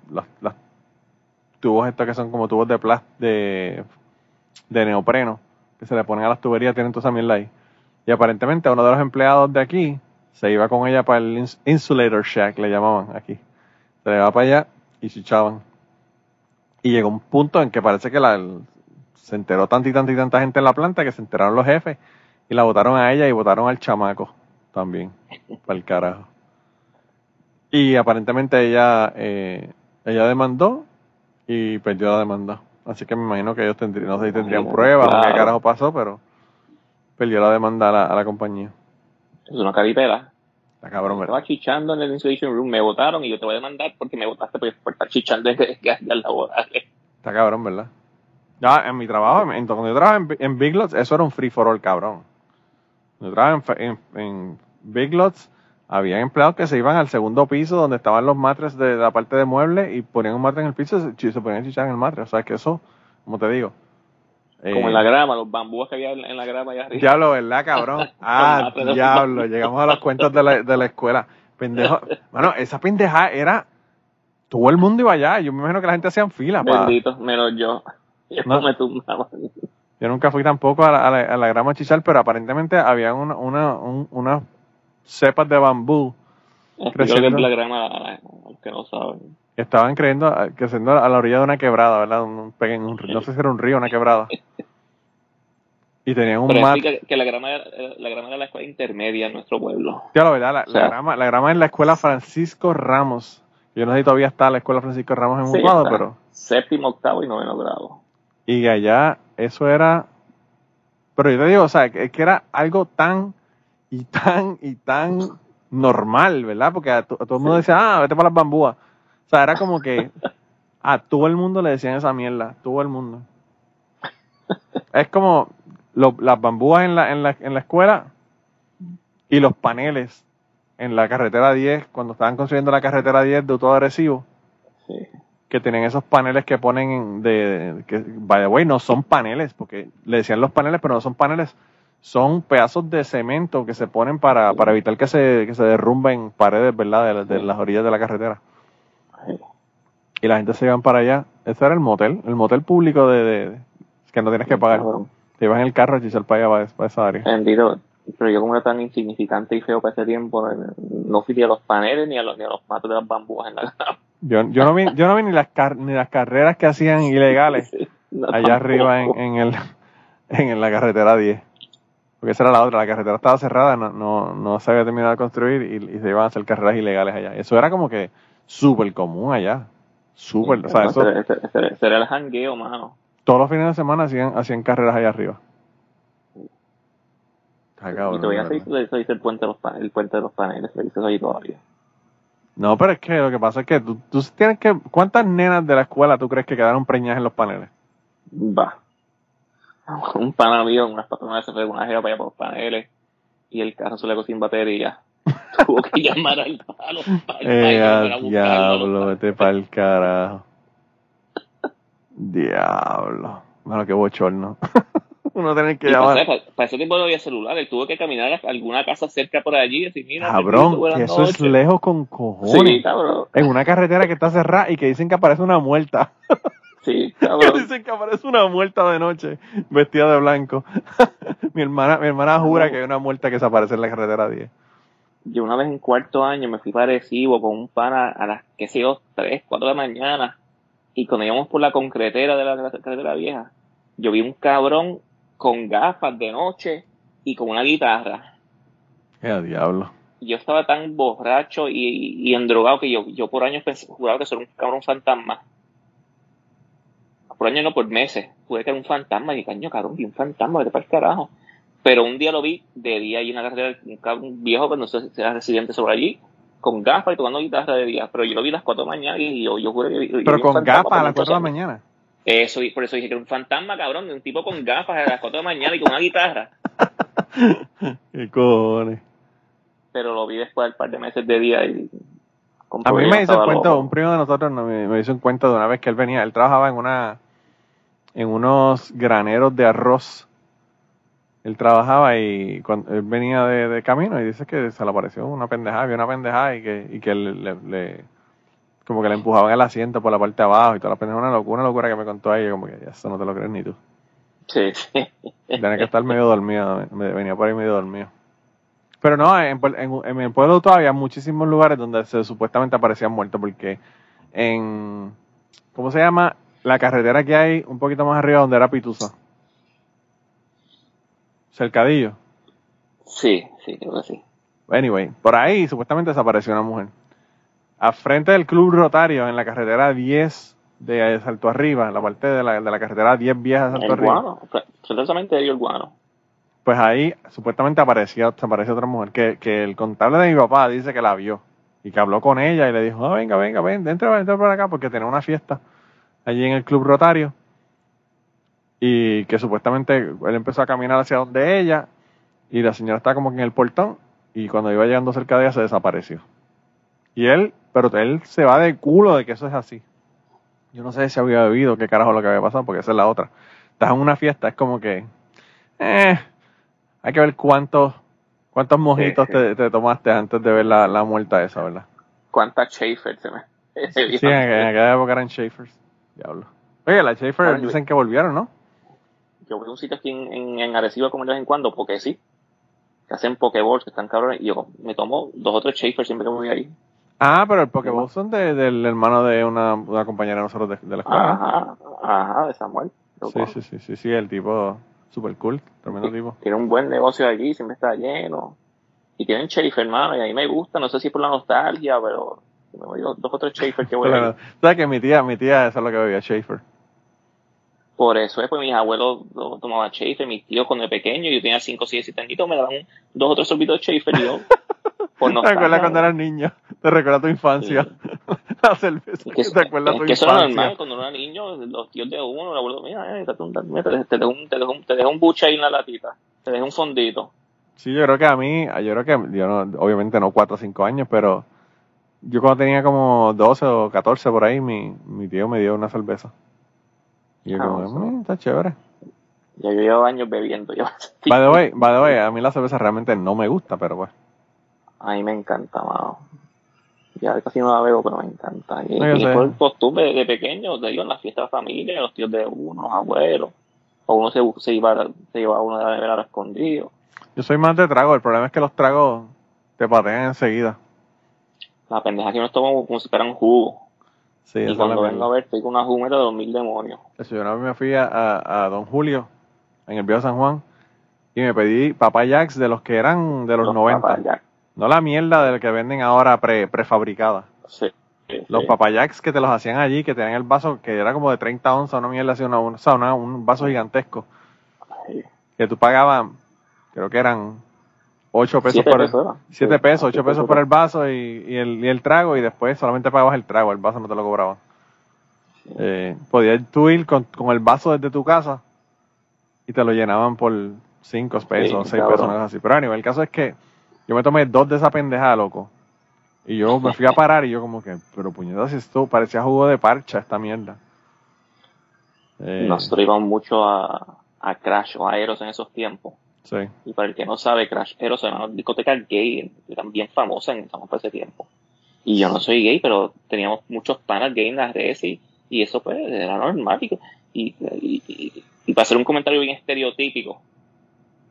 [SPEAKER 1] tubos estos que son como tubos de plástico, de, de neopreno, que se le ponen a las tuberías, tienen toda esa mierda ahí. Y aparentemente uno de los empleados de aquí se iba con ella para el insulator shack, le llamaban aquí. Se le iba para allá y se echaban. Y llegó un punto en que parece que la, se enteró tanta y tanta y tanta gente en la planta que se enteraron los jefes y la votaron a ella y votaron al chamaco también, para el carajo. Y aparentemente ella, eh, ella demandó y perdió la demanda. Así que me imagino que ellos tendrían, no sé si tendrían pruebas o qué carajo pasó, pero perdió la demanda a la, a la compañía.
[SPEAKER 2] Es una caripela.
[SPEAKER 1] Está cabrón, ¿verdad?
[SPEAKER 2] Estaba chichando en el insulation room, me votaron y yo te voy a demandar porque me votaste por, estar chichando en el laboral.
[SPEAKER 1] Está cabrón, ¿verdad? Ya, en mi trabajo, en, cuando yo trabajaba en, Big Lots, eso era un free for all, cabrón. Cuando yo trabajaba en, en, Big Lots, había empleados que se iban al segundo piso donde estaban los matres de la parte de muebles y ponían un matre en el piso y se, ponían a chichar en el matre. O sea, que eso, como te digo,
[SPEAKER 2] como en la eh, grama, los bambús que había en la grama allá arriba.
[SPEAKER 1] Diablo, ¿verdad, cabrón? Ah, diablo, llegamos a los cuentos de la, de la escuela. Pendejo. Bueno, esa pendeja era. Todo el mundo iba allá. Yo me imagino que la gente hacía fila.
[SPEAKER 2] Bendito, menos yo. Yo no. me tumbaba.
[SPEAKER 1] Yo nunca fui tampoco a la, a la, grama chichar, pero aparentemente había una, una, unas cepas de bambú.
[SPEAKER 2] creciendo. la grama, los que no saben.
[SPEAKER 1] Estaban creyendo, creciendo a la orilla de una quebrada, ¿verdad? Un, un, no sé si era un río o una quebrada. Y tenían un
[SPEAKER 2] Pero que, la grama, la grama de la escuela intermedia en nuestro pueblo.
[SPEAKER 1] Ya, la verdad, la, grama, la grama en la escuela Francisco Ramos. Yo no sé si todavía está la escuela Francisco Ramos en un lado, pero.
[SPEAKER 2] Séptimo, octavo y noveno grado.
[SPEAKER 1] Y allá, eso era. Pero yo te digo, o sea, que, que era algo tan y tan y tan normal, ¿verdad? Porque a, todo el mundo decía, ah, vete para las bambúas. Sea, era como que a todo el mundo le decían esa mierda, todo el mundo. Es como, las bambúas en la, en, la, en la escuela y los paneles en la carretera 10, cuando estaban construyendo la carretera 10 de Uto Agresivo, que tienen esos paneles que ponen de, que, by the way, no son paneles, porque le decían los paneles, pero no son paneles, son pedazos de cemento que se ponen para, para evitar que se, que se derrumben paredes, ¿verdad?, de, las orillas de la carretera. Y la gente se iban para allá. Ese era el motel, el motel público de, que no tienes que pagar. Te ibas en el carro a chisar para allá, para, esa área.
[SPEAKER 2] Pero yo como era tan insignificante y feo para ese tiempo, no fui a los paneles ni a los, ni a los matos de las bambúas en la cama.
[SPEAKER 1] Yo, yo no vi, yo no vi ni las ni las carreras que hacían ilegales allá arriba en, en el en la carretera 10. Porque esa era la otra, la carretera estaba cerrada, no, no, no se había terminado de construir y, se iban a hacer carreras ilegales allá. Eso era como que súper común allá. Súper, o sea, eso...
[SPEAKER 2] Sería el jangueo, mano.
[SPEAKER 1] Todos los fines de semana hacían, hacían carreras allá arriba.
[SPEAKER 2] y todavía se dice, el puente de los paneles, el puente de los paneles, se dice ahí todavía.
[SPEAKER 1] No, pero es que lo que pasa es que tú, tú tienes que... ¿Cuántas nenas de la escuela tú crees que quedaron preñadas en los paneles?
[SPEAKER 2] Va. Un pana mío, una, una se fue una jeva para allá por los paneles y el carro se le sin batería. Tuvo que llamar al palo para,
[SPEAKER 1] eh, Diablo, vete para el carajo. Diablo. Bueno, qué bochorno. Uno tiene que llamar.
[SPEAKER 2] Para, ese tiempo no había celular. Él tuvo que caminar a alguna casa cerca por allí y decir, mira.
[SPEAKER 1] Cabrón, que eso es lejos con cojones. Sí, cabrón. En una carretera que está cerrada y que dicen que aparece una muerta.
[SPEAKER 2] Sí, cabrón.
[SPEAKER 1] Dicen que aparece una muerta de noche, vestida de blanco. mi hermana, mi hermana jura que hay una muerta que se aparece en la carretera 10.
[SPEAKER 2] Yo una vez en cuarto año me fui para con un pana a las, qué sé yo, 3, 4 de la mañana. Y cuando íbamos por la concretera de la, carretera vieja, yo vi un cabrón con gafas de noche y con una guitarra.
[SPEAKER 1] ¡Qué diablo!
[SPEAKER 2] Yo estaba tan borracho y, y endrogado que yo, yo por años pensé, juraba que era un cabrón fantasma por años no, por meses, pude que era un fantasma, y caño, cabrón, vi un fantasma, vete para el carajo. Pero un día lo vi de día y en la carretera, un, viejo, no sé si era residente sobre allí, con gafas y tomando guitarra de día. Pero yo lo vi a las 4 de la mañana y yo, yo juré
[SPEAKER 1] que. Pero con gafas a las 4 de la mañana.
[SPEAKER 2] Eso, por eso dije que era un fantasma, cabrón, de un tipo con gafas a las 4 de la mañana y con una guitarra.
[SPEAKER 1] ¿Qué cojones?
[SPEAKER 2] Pero lo vi después del par de meses de día y
[SPEAKER 1] a mí me hizo un cuento, un primo de nosotros me, me, hizo un cuento de una vez que él venía, él trabajaba en una en unos graneros de arroz. Él trabajaba y cuando él venía de, camino y dice que se le apareció una pendejada, vio una pendejada y que, y que le, como que le empujaban el asiento por la parte de abajo y toda la pendejada, una locura, una locura que me contó ahí, como que eso no te lo crees ni tú.
[SPEAKER 2] Sí, sí.
[SPEAKER 1] Tenía que estar medio dormido, venía por ahí medio dormido. Pero no, en, en, el pueblo todavía hay muchísimos lugares donde se supuestamente aparecían muertos porque en, ¿cómo se llama? la carretera que hay un poquito más arriba donde era Pitusa. Cercadillo.
[SPEAKER 2] Sí, sí, creo que sí.
[SPEAKER 1] Anyway, por ahí supuestamente desapareció una mujer. A frente del Club Rotario, en la carretera 10 de Salto Arriba, la parte de la, de la carretera 10 vieja de Salto el Arriba.
[SPEAKER 2] Guano, precisamente ahí el guano.
[SPEAKER 1] Pues ahí supuestamente apareció, apareció otra mujer que, que el contable de mi papá dice que la vio y que habló con ella y le dijo, ah, venga, venga, ven, entra, entra por acá porque tenía una fiesta allí en el Club Rotario y que supuestamente él empezó a caminar hacia donde ella y la señora estaba como que en el portón y cuando iba llegando cerca de ella se desapareció. Y él, pero él se va de culo de que eso es así. Yo no sé si había bebido, qué carajo lo que había pasado, porque esa es la otra. Estás en una fiesta, es como que, eh, hay que ver cuántos, cuántos mojitos Te, tomaste antes de ver la, la muerta esa, ¿verdad?
[SPEAKER 2] ¿Cuántas Schaefer se me...
[SPEAKER 1] Sí, en, aquella época eran Schaefers. Diablo. Oye, la Schaefer dicen que volvieron, ¿no?
[SPEAKER 2] Yo voy a un sitio aquí en, en, Arecibo como de vez en cuando, porque sí. Que hacen Pokeballs, que están cabrones. Y yo me tomo dos o tres Schaefer siempre que voy ahí.
[SPEAKER 1] Ah, pero el Pokéball son de, del hermano de una, una compañera de nosotros de, la escuela.
[SPEAKER 2] Ajá, ajá, de Samuel.
[SPEAKER 1] Sí, sí, sí, sí, sí, el tipo super cool, tremendo tipo.
[SPEAKER 2] Tiene un buen negocio allí, siempre está lleno. Y tienen Schaefer, hermano, y a mí me gusta, no sé si es por la nostalgia, pero me voy dos o tres Schaefer que voy a
[SPEAKER 1] ¿Sabes que mi tía, mi tía, eso es lo que bebía, Schaefer?
[SPEAKER 2] Por eso es, pues mis abuelos tomaban Schaefer, mis tíos cuando era pequeño, yo tenía 5, 6, 7 añitos, me daban dos o tres sorbitos de Schaefer y yo,
[SPEAKER 1] por ¿Te acuerdas cuando eras niño? ¿Te recuerda tu infancia? La cerveza.
[SPEAKER 2] Es que, ¿Te acuerdas tu que eso era normal, cuando uno era niño, los tíos de uno, el abuelo, mira, eh, te, te, dejo un, te, dejo un, te dejo un buche ahí en la latita, te dejo un fondito.
[SPEAKER 1] Sí, yo creo que a mí, yo creo que, yo no, obviamente no 4 o 5 años, pero yo cuando tenía como 12 o 14 por ahí, mi, mi tío me dio una cerveza. Y yo ah, como, mmm, está chévere.
[SPEAKER 2] Ya yo llevo años bebiendo. Yo.
[SPEAKER 1] By the way, by the way, a mí la cerveza realmente no me gusta, pero pues.
[SPEAKER 2] A mí me encanta, mano. Ya casi no la bebo, pero me encanta. Y, no, por costumbre de pequeño, de ir en las fiestas de familia, los tíos de uno, los abuelos. O uno se, se iba, se iba a uno de la nevera escondido.
[SPEAKER 1] Yo soy más de trago, el problema es que los tragos te patean enseguida.
[SPEAKER 2] La pendeja que nos tomamos como si fuera un jugo. Sí, y cuando vengo a ver, estoy con una jumera de dos mil demonios.
[SPEAKER 1] Yo una vez me fui a, a, Don Julio, en el Viejo San Juan, y me pedí papayaks de los que eran de los,
[SPEAKER 2] Los
[SPEAKER 1] 90.
[SPEAKER 2] papayas.
[SPEAKER 1] No la mierda del que venden ahora pre, prefabricada.
[SPEAKER 2] Sí, sí,
[SPEAKER 1] Los
[SPEAKER 2] sí.
[SPEAKER 1] papayaks que te los hacían allí, que tenían el vaso que era como de 30 onzas, una mierda así, una, un vaso gigantesco.
[SPEAKER 2] Sí.
[SPEAKER 1] Que tú pagabas, creo que eran 8 pesos por el,
[SPEAKER 2] pesos, ¿era?
[SPEAKER 1] 7
[SPEAKER 2] Sí.
[SPEAKER 1] pesos, 8
[SPEAKER 2] Siete
[SPEAKER 1] pesos por el vaso y, y el, y el trago, y después solamente pagabas el trago, el vaso no te lo cobraban. Eh, podías tú ir con, con el vaso desde tu casa y te lo llenaban por 5 pesos,
[SPEAKER 2] Sí,
[SPEAKER 1] 6
[SPEAKER 2] cabrón.
[SPEAKER 1] pesos, una cosa así. Pero a nivel, el caso es que yo me tomé dos de esa pendejada, loco. Y yo me fui a parar y yo como que, pero puñetas, esto parecía jugo de parcha, esta mierda. Eh,
[SPEAKER 2] Nosotros íbamos mucho a, a Crash o a Eros en esos tiempos.
[SPEAKER 1] Sí.
[SPEAKER 2] Y para el que no sabe, Crash Eros era una discoteca gay, eran bien famosa en San ese tiempo. Y yo no soy gay, pero teníamos muchos panas gay en las redes y, y eso pues era normal. Y, y, y, y- para hacer un comentario bien estereotípico,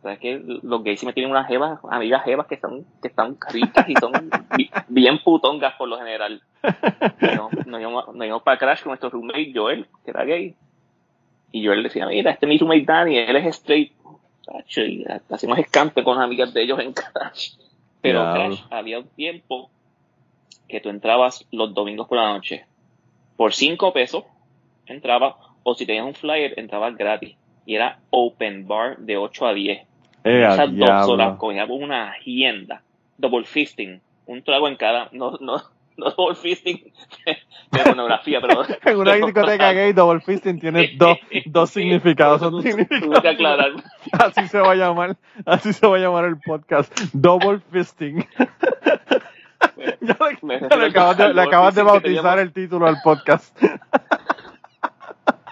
[SPEAKER 2] ¿sabes que los gays siempre tienen unas jevas, amigas jevas que son, que están ricas y son bi- bien putongas por lo general. Nos, nos íbamos, nos íbamos para Crash con nuestro roommate Joel, que era gay. Y Joel decía, mira, este es mi roommate Danny, él es straight. Tacho, y hacíamos escampe con las amigas de ellos en Crash. Pero. Crash había un tiempo que tú entrabas los domingos por la noche. Por cinco pesos entraba, o si tenías un flyer, entrabas gratis. Y era open bar de 8 a 10.
[SPEAKER 1] Eh,
[SPEAKER 2] Esas dos horas cogíamos una agenda. Double fisting. Un trago en cada. No, no double fisting de pornografía, pero.
[SPEAKER 1] En una discoteca gay, Double Fisting tiene dos, dos significados. Son significados.
[SPEAKER 2] aclarar.
[SPEAKER 1] Así se va a llamar, así se va a llamar el podcast. Double Fisting. Ya le,
[SPEAKER 2] Me
[SPEAKER 1] ya le acabas de, le acabas bautizar el título al podcast.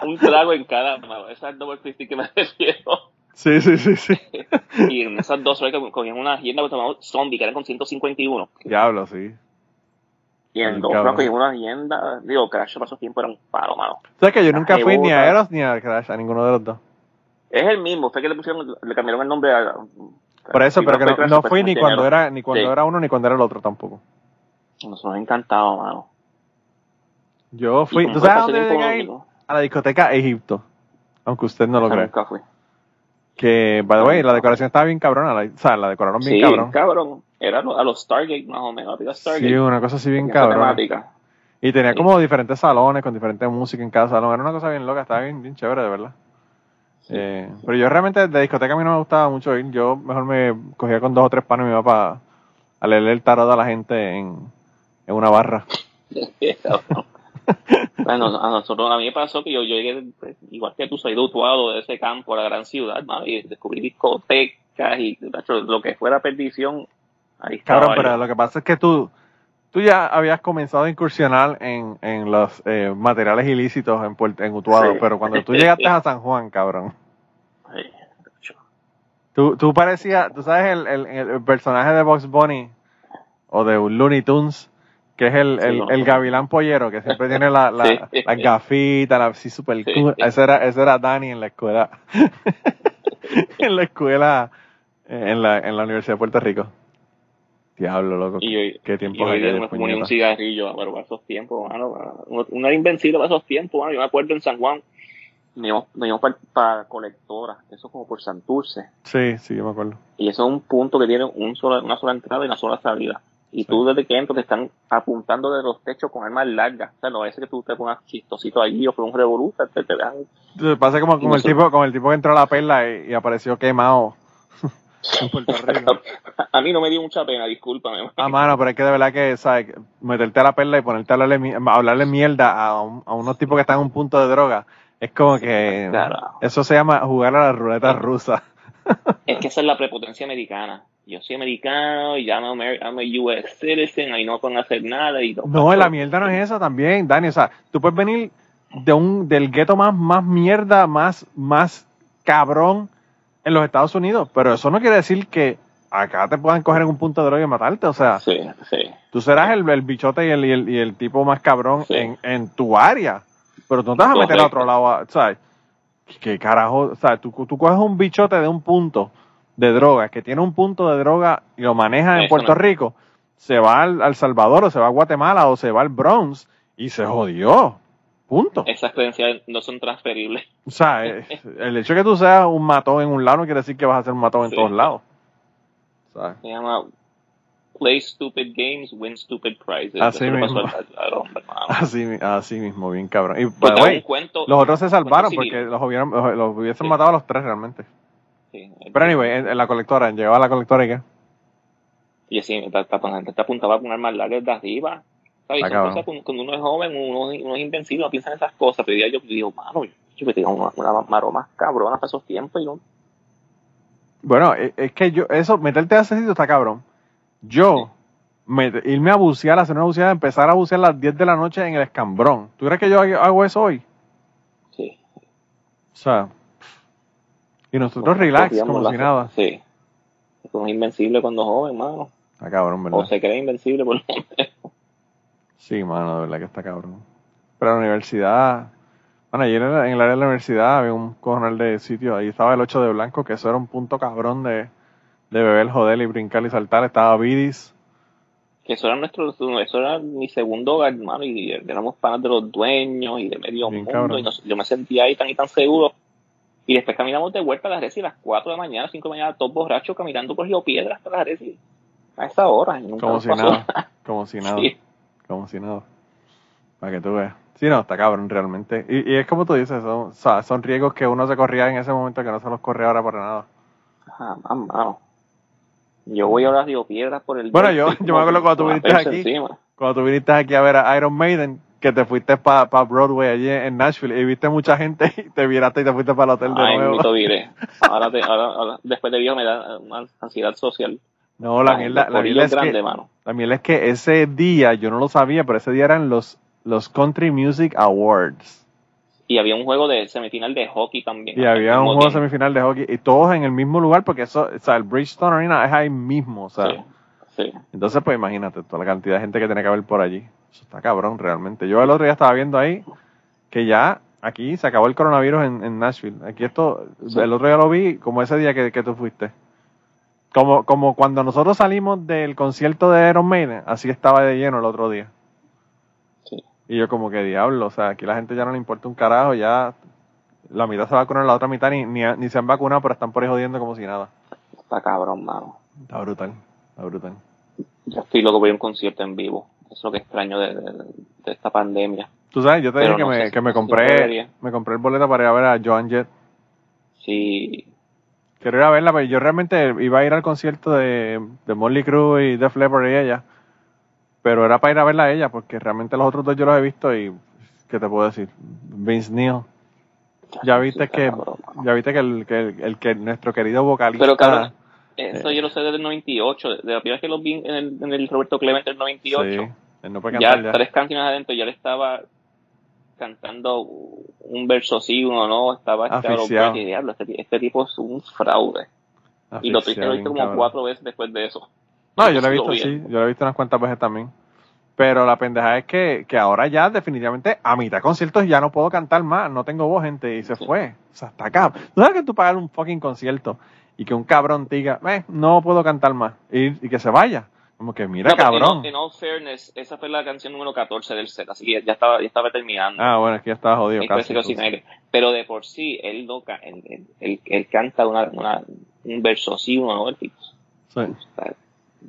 [SPEAKER 2] Un trago en cada. mano. Esa es double fisting que me refiero.
[SPEAKER 1] Sí, sí, sí, sí.
[SPEAKER 2] Y en esas dos horas que cogíamos una agenda que llamamos Zombie, que eran con 151.
[SPEAKER 1] Diablo, sí.
[SPEAKER 2] Y en dos una. Digo, Crash para esos tiempos era un paro, mano.
[SPEAKER 1] ¿Sabes que yo nunca fui ni a. Eros ni a Crash, a ninguno de los dos?
[SPEAKER 2] Es el mismo. Fue que le pusieron, le cambiaron el nombre a.
[SPEAKER 1] Por eso, pero que no, no fui ni cuando
[SPEAKER 2] era
[SPEAKER 1] ni cuando
[SPEAKER 2] Sí.
[SPEAKER 1] era uno ni cuando era el otro tampoco.
[SPEAKER 2] Nos ha encantado, mano.
[SPEAKER 1] Yo fui, ¿tú sabes a
[SPEAKER 2] pasar
[SPEAKER 1] dónde
[SPEAKER 2] tiempo,
[SPEAKER 1] llegué a ir?
[SPEAKER 2] no-
[SPEAKER 1] A la discoteca Egipto. Aunque usted no lo
[SPEAKER 2] esa
[SPEAKER 1] cree.
[SPEAKER 2] nunca fui.
[SPEAKER 1] Que, by the way, la decoración estaba bien cabrona. la- o sea, la decoraron bien
[SPEAKER 2] Sí,
[SPEAKER 1] cabrón.
[SPEAKER 2] cabrón. Era a los- Stargate, más o menos. Stargate.
[SPEAKER 1] Sí, una cosa así bien cabrón. Y tenía
[SPEAKER 2] Sí.
[SPEAKER 1] como diferentes salones con diferentes música en cada salón. Era una cosa bien loca, estaba bien, bien chévere, de verdad.
[SPEAKER 2] Sí.
[SPEAKER 1] Eh, pero yo realmente de discoteca a mí no me gustaba mucho ir. Yo mejor me cogía con dos o tres panes y me iba para a leerle el tarot a la gente en, en una barra.
[SPEAKER 2] bueno, a nosotros, a mí me pasó que yo, yo llegué, pues, igual que tú, soy de Utuado, de ese campo, a la gran ciudad, mano, y descubrí discotecas y lo que fuera perdición. Ahí
[SPEAKER 1] Cabrón, pero lo que pasa es que tú, tú ya habías comenzado a incursionar en, en los eh, materiales ilícitos en, Puerto, en Utuado,
[SPEAKER 2] Sí.
[SPEAKER 1] pero cuando tú llegaste a San Juan, cabrón,
[SPEAKER 2] Sí,
[SPEAKER 1] tú, tú parecías, tú sabes el, el, el personaje de Box Bunny o de Looney Tunes, que es el,
[SPEAKER 2] Sí,
[SPEAKER 1] el, el gavilán pollero, que siempre tiene la, la,
[SPEAKER 2] Sí.
[SPEAKER 1] las gafitas, la, así super
[SPEAKER 2] Sí.
[SPEAKER 1] cool. Ese era, ese era Danny en la escuela, en la escuela, eh, en la, en la Universidad de Puerto Rico. Diablo, loco.
[SPEAKER 2] Y yo,
[SPEAKER 1] Qué
[SPEAKER 2] y
[SPEAKER 1] aquellos,
[SPEAKER 2] me fumé un cigarrillo, pero para esos tiempos, mano, uno, uno era invencible para esos tiempos, mano. Yo me acuerdo en San Juan, nos íbamos, para, para colectora, eso como por Santurce.
[SPEAKER 1] Sí, sí, yo me acuerdo.
[SPEAKER 2] Y eso es un punto que tiene un sola, una sola entrada y una sola salida. Y tú desde que entras te están apuntando de los techos con armas largas. O sea, no es que tú te pongas chistosito allí o fue un revoluta, te, te dan.
[SPEAKER 1] Pasa como, como el tipo, como el tipo que entró a la perla y, y apareció quemado en Puerto Rico.
[SPEAKER 2] A mí no me dio mucha pena, discúlpame.
[SPEAKER 1] Ah, mano, pero es que de verdad que, ¿sabes? Meterte a la perla y ponerte a hablarle, a hablarle mierda a, un- a unos tipos que están en un punto de droga, es como que
[SPEAKER 2] Claro.
[SPEAKER 1] eso se llama jugar a la ruleta rusa.
[SPEAKER 2] Es que esa es la prepotencia americana. Yo soy americano y ya Amer- I'm a US citizen, ahí no pueden hacer nada. Y
[SPEAKER 1] No, la mierda no es esa también, Dani. O sea, tú puedes venir de un, del gueto más, más mierda, más, más cabrón en los Estados Unidos, pero eso no quiere decir que acá te puedan coger en un punto de droga y matarte. O sea,
[SPEAKER 2] Sí, sí.
[SPEAKER 1] tú serás el, el bichote y el, y el, y el tipo más cabrón
[SPEAKER 2] Sí.
[SPEAKER 1] en, en tu área, pero tú no te vas a meter a otro lado, a- ¿sabes? ¿Qué carajo? O sea, tú, tú coges un bichote de un punto de droga, que tiene un punto de droga y lo maneja en
[SPEAKER 2] Eso
[SPEAKER 1] Puerto
[SPEAKER 2] no.
[SPEAKER 1] Rico, se va al, al Salvador o se va a Guatemala o se va al Bronx y se jodió. Punto.
[SPEAKER 2] Esas credenciales no son transferibles.
[SPEAKER 1] O sea, el hecho de que tú seas un matón en un lado no quiere decir que vas a ser un matón en todos lados.
[SPEAKER 2] Se llama Play Stupid Games, Win Stupid Prizes.
[SPEAKER 1] Así mismo. así, así, mismo, bien cabrón. Y, pues cuento, los otros se salvaron porque los, hubieran, los hubiesen matado a los tres realmente. Sí, Pero anyway, en, la colectora, llegaba a la colectora y qué.
[SPEAKER 2] Y así, te, te, te apuntaba con armas largas de arriba ¿sabes? cuando, uno es joven, uno, es invencible, no piensa en esas cosas. Pero yo digo, mano, yo me tengo una, una maroma cabrona para esos tiempos y no.
[SPEAKER 1] Bueno, e, es que yo, eso, meterte a ese sitio está cabrón. Yo, irme a bucear, hacer una buceada, empezar a bucear a las 10 de la noche en el escambrón. ¿Tú crees que yo hago eso hoy?
[SPEAKER 2] Sí.
[SPEAKER 1] O sea, y nosotros relax, como si nada.
[SPEAKER 2] Sí. Uno es invencible cuando joven, mano.
[SPEAKER 1] Está cabrón, ¿verdad?
[SPEAKER 2] O se cree invencible por lo menos.
[SPEAKER 1] Sí, mano, de verdad que está cabrón. Pero la universidad, bueno, ayer en, el área de la universidad había un cojonal de sitio, ahí estaba el 8 de blanco, que eso era un punto cabrón de, de beber, joder y brincar y saltar, estaba Bidis.
[SPEAKER 2] Que eso era nuestro, eso era mi segundo hogar, hermano, y éramos panas de los dueños y de medio mundo, y yo me sentía ahí tan y tan seguro. Y después caminamos de vuelta a la Resi a las 4 de la mañana, 5 de la mañana, todos borrachos caminando por Río Piedra hasta la Resi. A esa hora.
[SPEAKER 1] como si nada. Como si nada como si nada. Para que tú veas. Sí, no, está cabrón realmente. Y, y es como tú dices, son, son riesgos que uno se corría en ese momento que no se los corre ahora para nada.
[SPEAKER 2] Ajá, mano. Yo voy a las Río Piedras por el...
[SPEAKER 1] Bueno, yo, yo me acuerdo cuando tú viniste aquí, cuando tú viniste aquí a ver a Iron Maiden, que te fuiste para pa Broadway allí en Nashville y viste mucha gente y te viraste y te fuiste para el hotel de
[SPEAKER 2] Ay,
[SPEAKER 1] nuevo.
[SPEAKER 2] Ay, Ahora, te, ahora, ahora, después de viejo me da una ansiedad social.
[SPEAKER 1] No, la mierda, la, es que, la es que ese día, yo no lo sabía, pero ese día eran los, los Country Music Awards.
[SPEAKER 2] Y había un juego de semifinal de hockey también.
[SPEAKER 1] Y había un juego de semifinal de hockey, y todos en el mismo lugar, porque eso, o sea, el Bridgestone Arena es ahí mismo, o sea. Sí, Entonces, pues imagínate, toda la cantidad de gente que tiene que haber por allí. Eso está cabrón, realmente. Yo el otro día estaba viendo ahí que ya aquí se acabó el coronavirus en, Nashville. Aquí esto, el otro día lo vi como ese día que, que tú fuiste. Como, como cuando nosotros salimos del concierto de Iron Maiden, así estaba de lleno el otro día. Sí. Y yo como que diablo, o sea, aquí la gente ya no le importa un carajo, ya la mitad se vacuna, la otra mitad ni, ni, se han vacunado, pero están por ahí jodiendo como si nada.
[SPEAKER 2] Está cabrón, mano.
[SPEAKER 1] Está brutal, está brutal.
[SPEAKER 2] Yo estoy loco por ir a un concierto en vivo. Eso es lo que extraño de, de, esta pandemia.
[SPEAKER 1] Tú sabes, yo te dije que, me, que me compré me compré el boleto para ir a ver a Joan Jett.
[SPEAKER 2] Sí,
[SPEAKER 1] Quiero ir a verla, pero yo realmente iba a ir al concierto de, de Molly Cruz y Def Leppard y ella. Pero era para ir a verla a ella, porque realmente los otros dos yo los he visto y, ¿qué te puedo decir? Vince Neil. Ya viste que, ya viste que el, que, el, que nuestro querido vocalista.
[SPEAKER 2] Pero claro, eso yo lo sé desde el 98, de la primera vez que lo vi en el, en el Roberto Clemente del 98. Sí, no cantar ya, tres canciones adentro, ya le estaba cantando un verso sí, uno no, estaba este, diablo, este, este, tipo es un fraude. y lo, he visto como cuatro veces después de eso.
[SPEAKER 1] No, yo lo he visto, sí, yo lo he visto unas cuantas veces también. Pero la pendeja es que, que ahora ya definitivamente a mitad de conciertos ya no puedo cantar más, no tengo voz, gente, y se fue. O sea, está acá. ¿Tú sabes que tú pagas un fucking concierto y que un cabrón te diga, eh, no puedo cantar más, y que se vaya? Como que mira, cabrón.
[SPEAKER 2] En all, fairness, esa fue la canción número 14 del set, así que ya estaba, ya estaba terminando.
[SPEAKER 1] Ah, bueno, es que ya estaba jodido casi.
[SPEAKER 2] Pero de por sí, él, él, él, él, canta una, una, un verso sí, uno no, el tipo. Sí.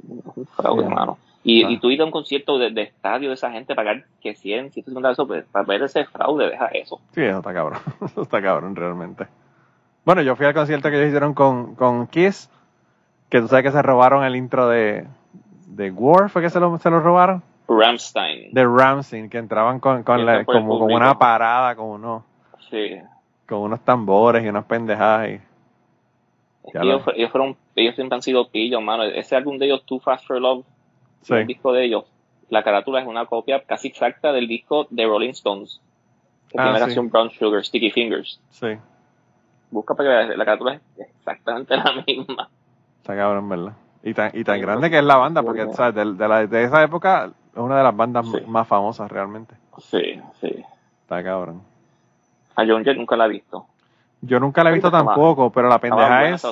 [SPEAKER 2] Un fraude, hermano. Y, y tú ir a un concierto de, de, estadio de esa gente, pagar que 100, 150 eso, pues, para ver ese fraude, deja eso.
[SPEAKER 1] Sí, eso está cabrón. Eso está cabrón, realmente. Bueno, yo fui al concierto que ellos hicieron con, con Kiss, que tú sabes que se robaron el intro de, de War fue que se lo, se lo robaron.
[SPEAKER 2] Ramstein.
[SPEAKER 1] De Ramstein, que entraban con, con, la, como, con una parada, con unos,
[SPEAKER 2] sí.
[SPEAKER 1] con unos tambores y unas pendejadas.
[SPEAKER 2] ellos, ellos, fueron, ellos siempre han sido pillos, mano. Ese álbum de ellos, Too Fast for Love, el disco de ellos, la carátula es una copia casi exacta del disco de Rolling Stones. Que ah, tiene la canción Brown Sugar, Sticky Fingers.
[SPEAKER 1] Sí.
[SPEAKER 2] Busca para que la carátula es exactamente la misma.
[SPEAKER 1] Está cabrón, ¿verdad? Y tan, y tan grande que es la banda, porque ¿sabes? De, de, la, de, esa época es una de las bandas más famosas realmente.
[SPEAKER 2] Sí, sí.
[SPEAKER 1] Está cabrón.
[SPEAKER 2] A John Jett nunca la he visto.
[SPEAKER 1] Yo nunca la he visto tampoco, pero la pendeja es.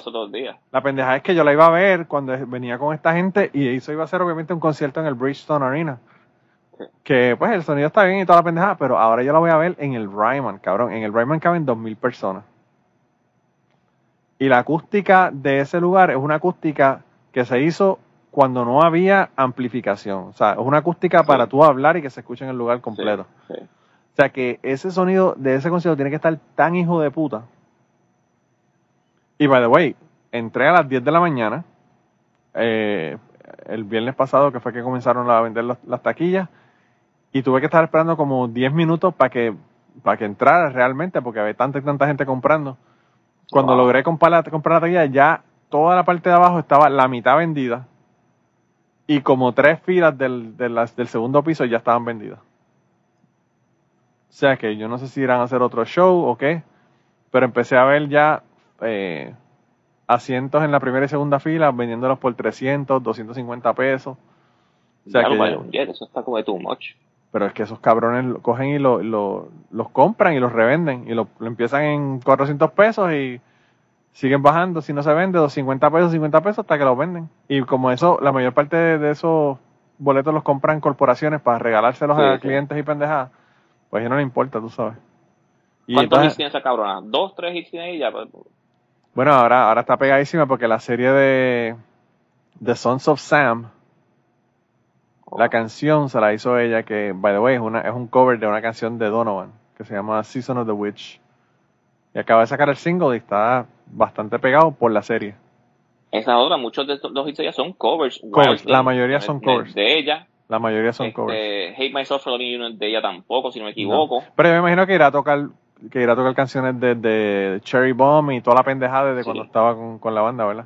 [SPEAKER 1] La pendeja es que yo la iba a ver cuando venía con esta gente y eso iba a ser obviamente un concierto en el Bridgestone Arena. Que pues el sonido está bien y toda la pendejada, pero ahora yo la voy a ver en el Ryman, cabrón. En el Ryman caben 2.000 personas. Y la acústica de ese lugar es una acústica que se hizo cuando no había amplificación. O sea, es una acústica para tú hablar y que se escuche en el lugar completo. O sea que ese sonido de ese concierto tiene que estar tan hijo de puta. Y by the way, entré a las 10 de la mañana, eh, el viernes pasado, que fue que comenzaron a vender las taquillas, y tuve que estar esperando como 10 minutos para que, para que entrara realmente, porque había tanta y tanta gente comprando. Cuando logré comprar la, comprar la taquilla, ya toda la parte de abajo estaba la mitad vendida y como tres filas del, del segundo piso ya estaban vendidas. O sea que yo no sé si irán a hacer otro show o qué, pero empecé a ver ya eh, asientos en la primera y segunda fila vendiéndolos por 300, 250 pesos.
[SPEAKER 2] O sea que, eso está como de too much.
[SPEAKER 1] Pero es que esos cabrones cogen y lo, los compran y los revenden y lo, lo empiezan en 400 pesos y siguen bajando, si no se vende, 250 pesos, 50 pesos hasta que los venden. Y como eso, la mayor parte de, esos boletos los compran corporaciones para regalárselos a clientes y pendejadas, pues ya no le importa, tú sabes.
[SPEAKER 2] Y ¿Cuántos hits tiene esa cabrona? ¿Dos, tres hits tiene ella? Pues,
[SPEAKER 1] bueno, ahora, ahora está pegadísima porque la serie de The Sons of Sam, la oh. canción se la hizo ella, que, by the way, es, una, es un cover de una canción de Donovan, que se llama Season of the Witch. Y acaba de sacar el single y está bastante pegado por la serie.
[SPEAKER 2] Esa otra, muchos de los hits ya son covers.
[SPEAKER 1] la mayoría son covers.
[SPEAKER 2] De, ella.
[SPEAKER 1] La mayoría son
[SPEAKER 2] este,
[SPEAKER 1] covers.
[SPEAKER 2] Hate Myself for de ella tampoco, si no me equivoco.
[SPEAKER 1] Pero yo me imagino que irá a tocar que irá a tocar canciones de, Cherry Bomb y toda la pendejada desde cuando estaba con, la banda, ¿verdad?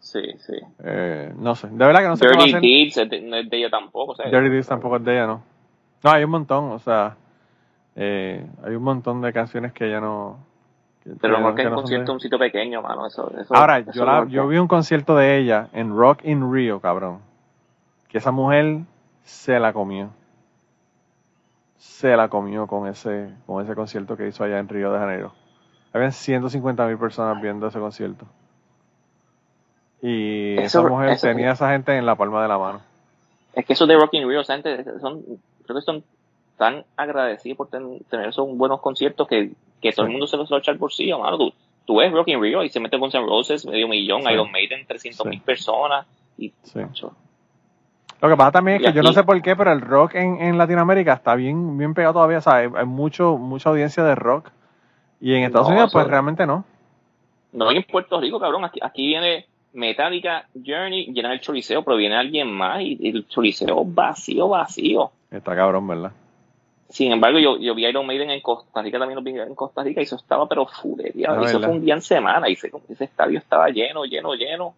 [SPEAKER 2] Sí, sí.
[SPEAKER 1] Eh, no sé, de verdad que no sé
[SPEAKER 2] Dirty Deeds no es de ella tampoco.
[SPEAKER 1] Dirty Deeds tampoco es de ella, ¿no? No, hay un montón, o sea, eh, hay un montón de canciones que ella no,
[SPEAKER 2] pero no que el concierto un sitio pequeño, mano. Eso,
[SPEAKER 1] Ahora, yo, yo vi un concierto de ella en Rock in Rio, cabrón. Que esa mujer se la comió. Se la comió con ese, con ese concierto que hizo allá en Río de Janeiro. Habían 150 mil personas viendo ese concierto. Y esa mujer tenía a esa gente en la palma de la mano.
[SPEAKER 2] Es que eso de Rock in Rio, esa gente son, creo que son tan agradecidos por tener esos buenos conciertos que que todo el mundo se los va a echar por sí, mano. Tú, tú ves Rock in Rio y se mete con San Roses, medio millón, Iron Maiden, 300 mil personas. Y,
[SPEAKER 1] Lo que pasa también es que yo no sé por qué, pero el rock en, en Latinoamérica está bien, bien pegado todavía. O hay, mucho, mucha audiencia de rock. Y en Estados Unidos, pues realmente no.
[SPEAKER 2] No, en Puerto Rico, cabrón. Aquí, aquí viene Metallica, Journey, llena el choriceo, pero viene alguien más y, y el choriceo vacío, vacío.
[SPEAKER 1] Está cabrón, ¿verdad?
[SPEAKER 2] Sin embargo, yo, yo vi Iron Maiden en Costa Rica, también lo vi en Costa Rica, y eso estaba pero fulería. Eso fue un día en semana, y ese, ese estadio estaba lleno, lleno, lleno.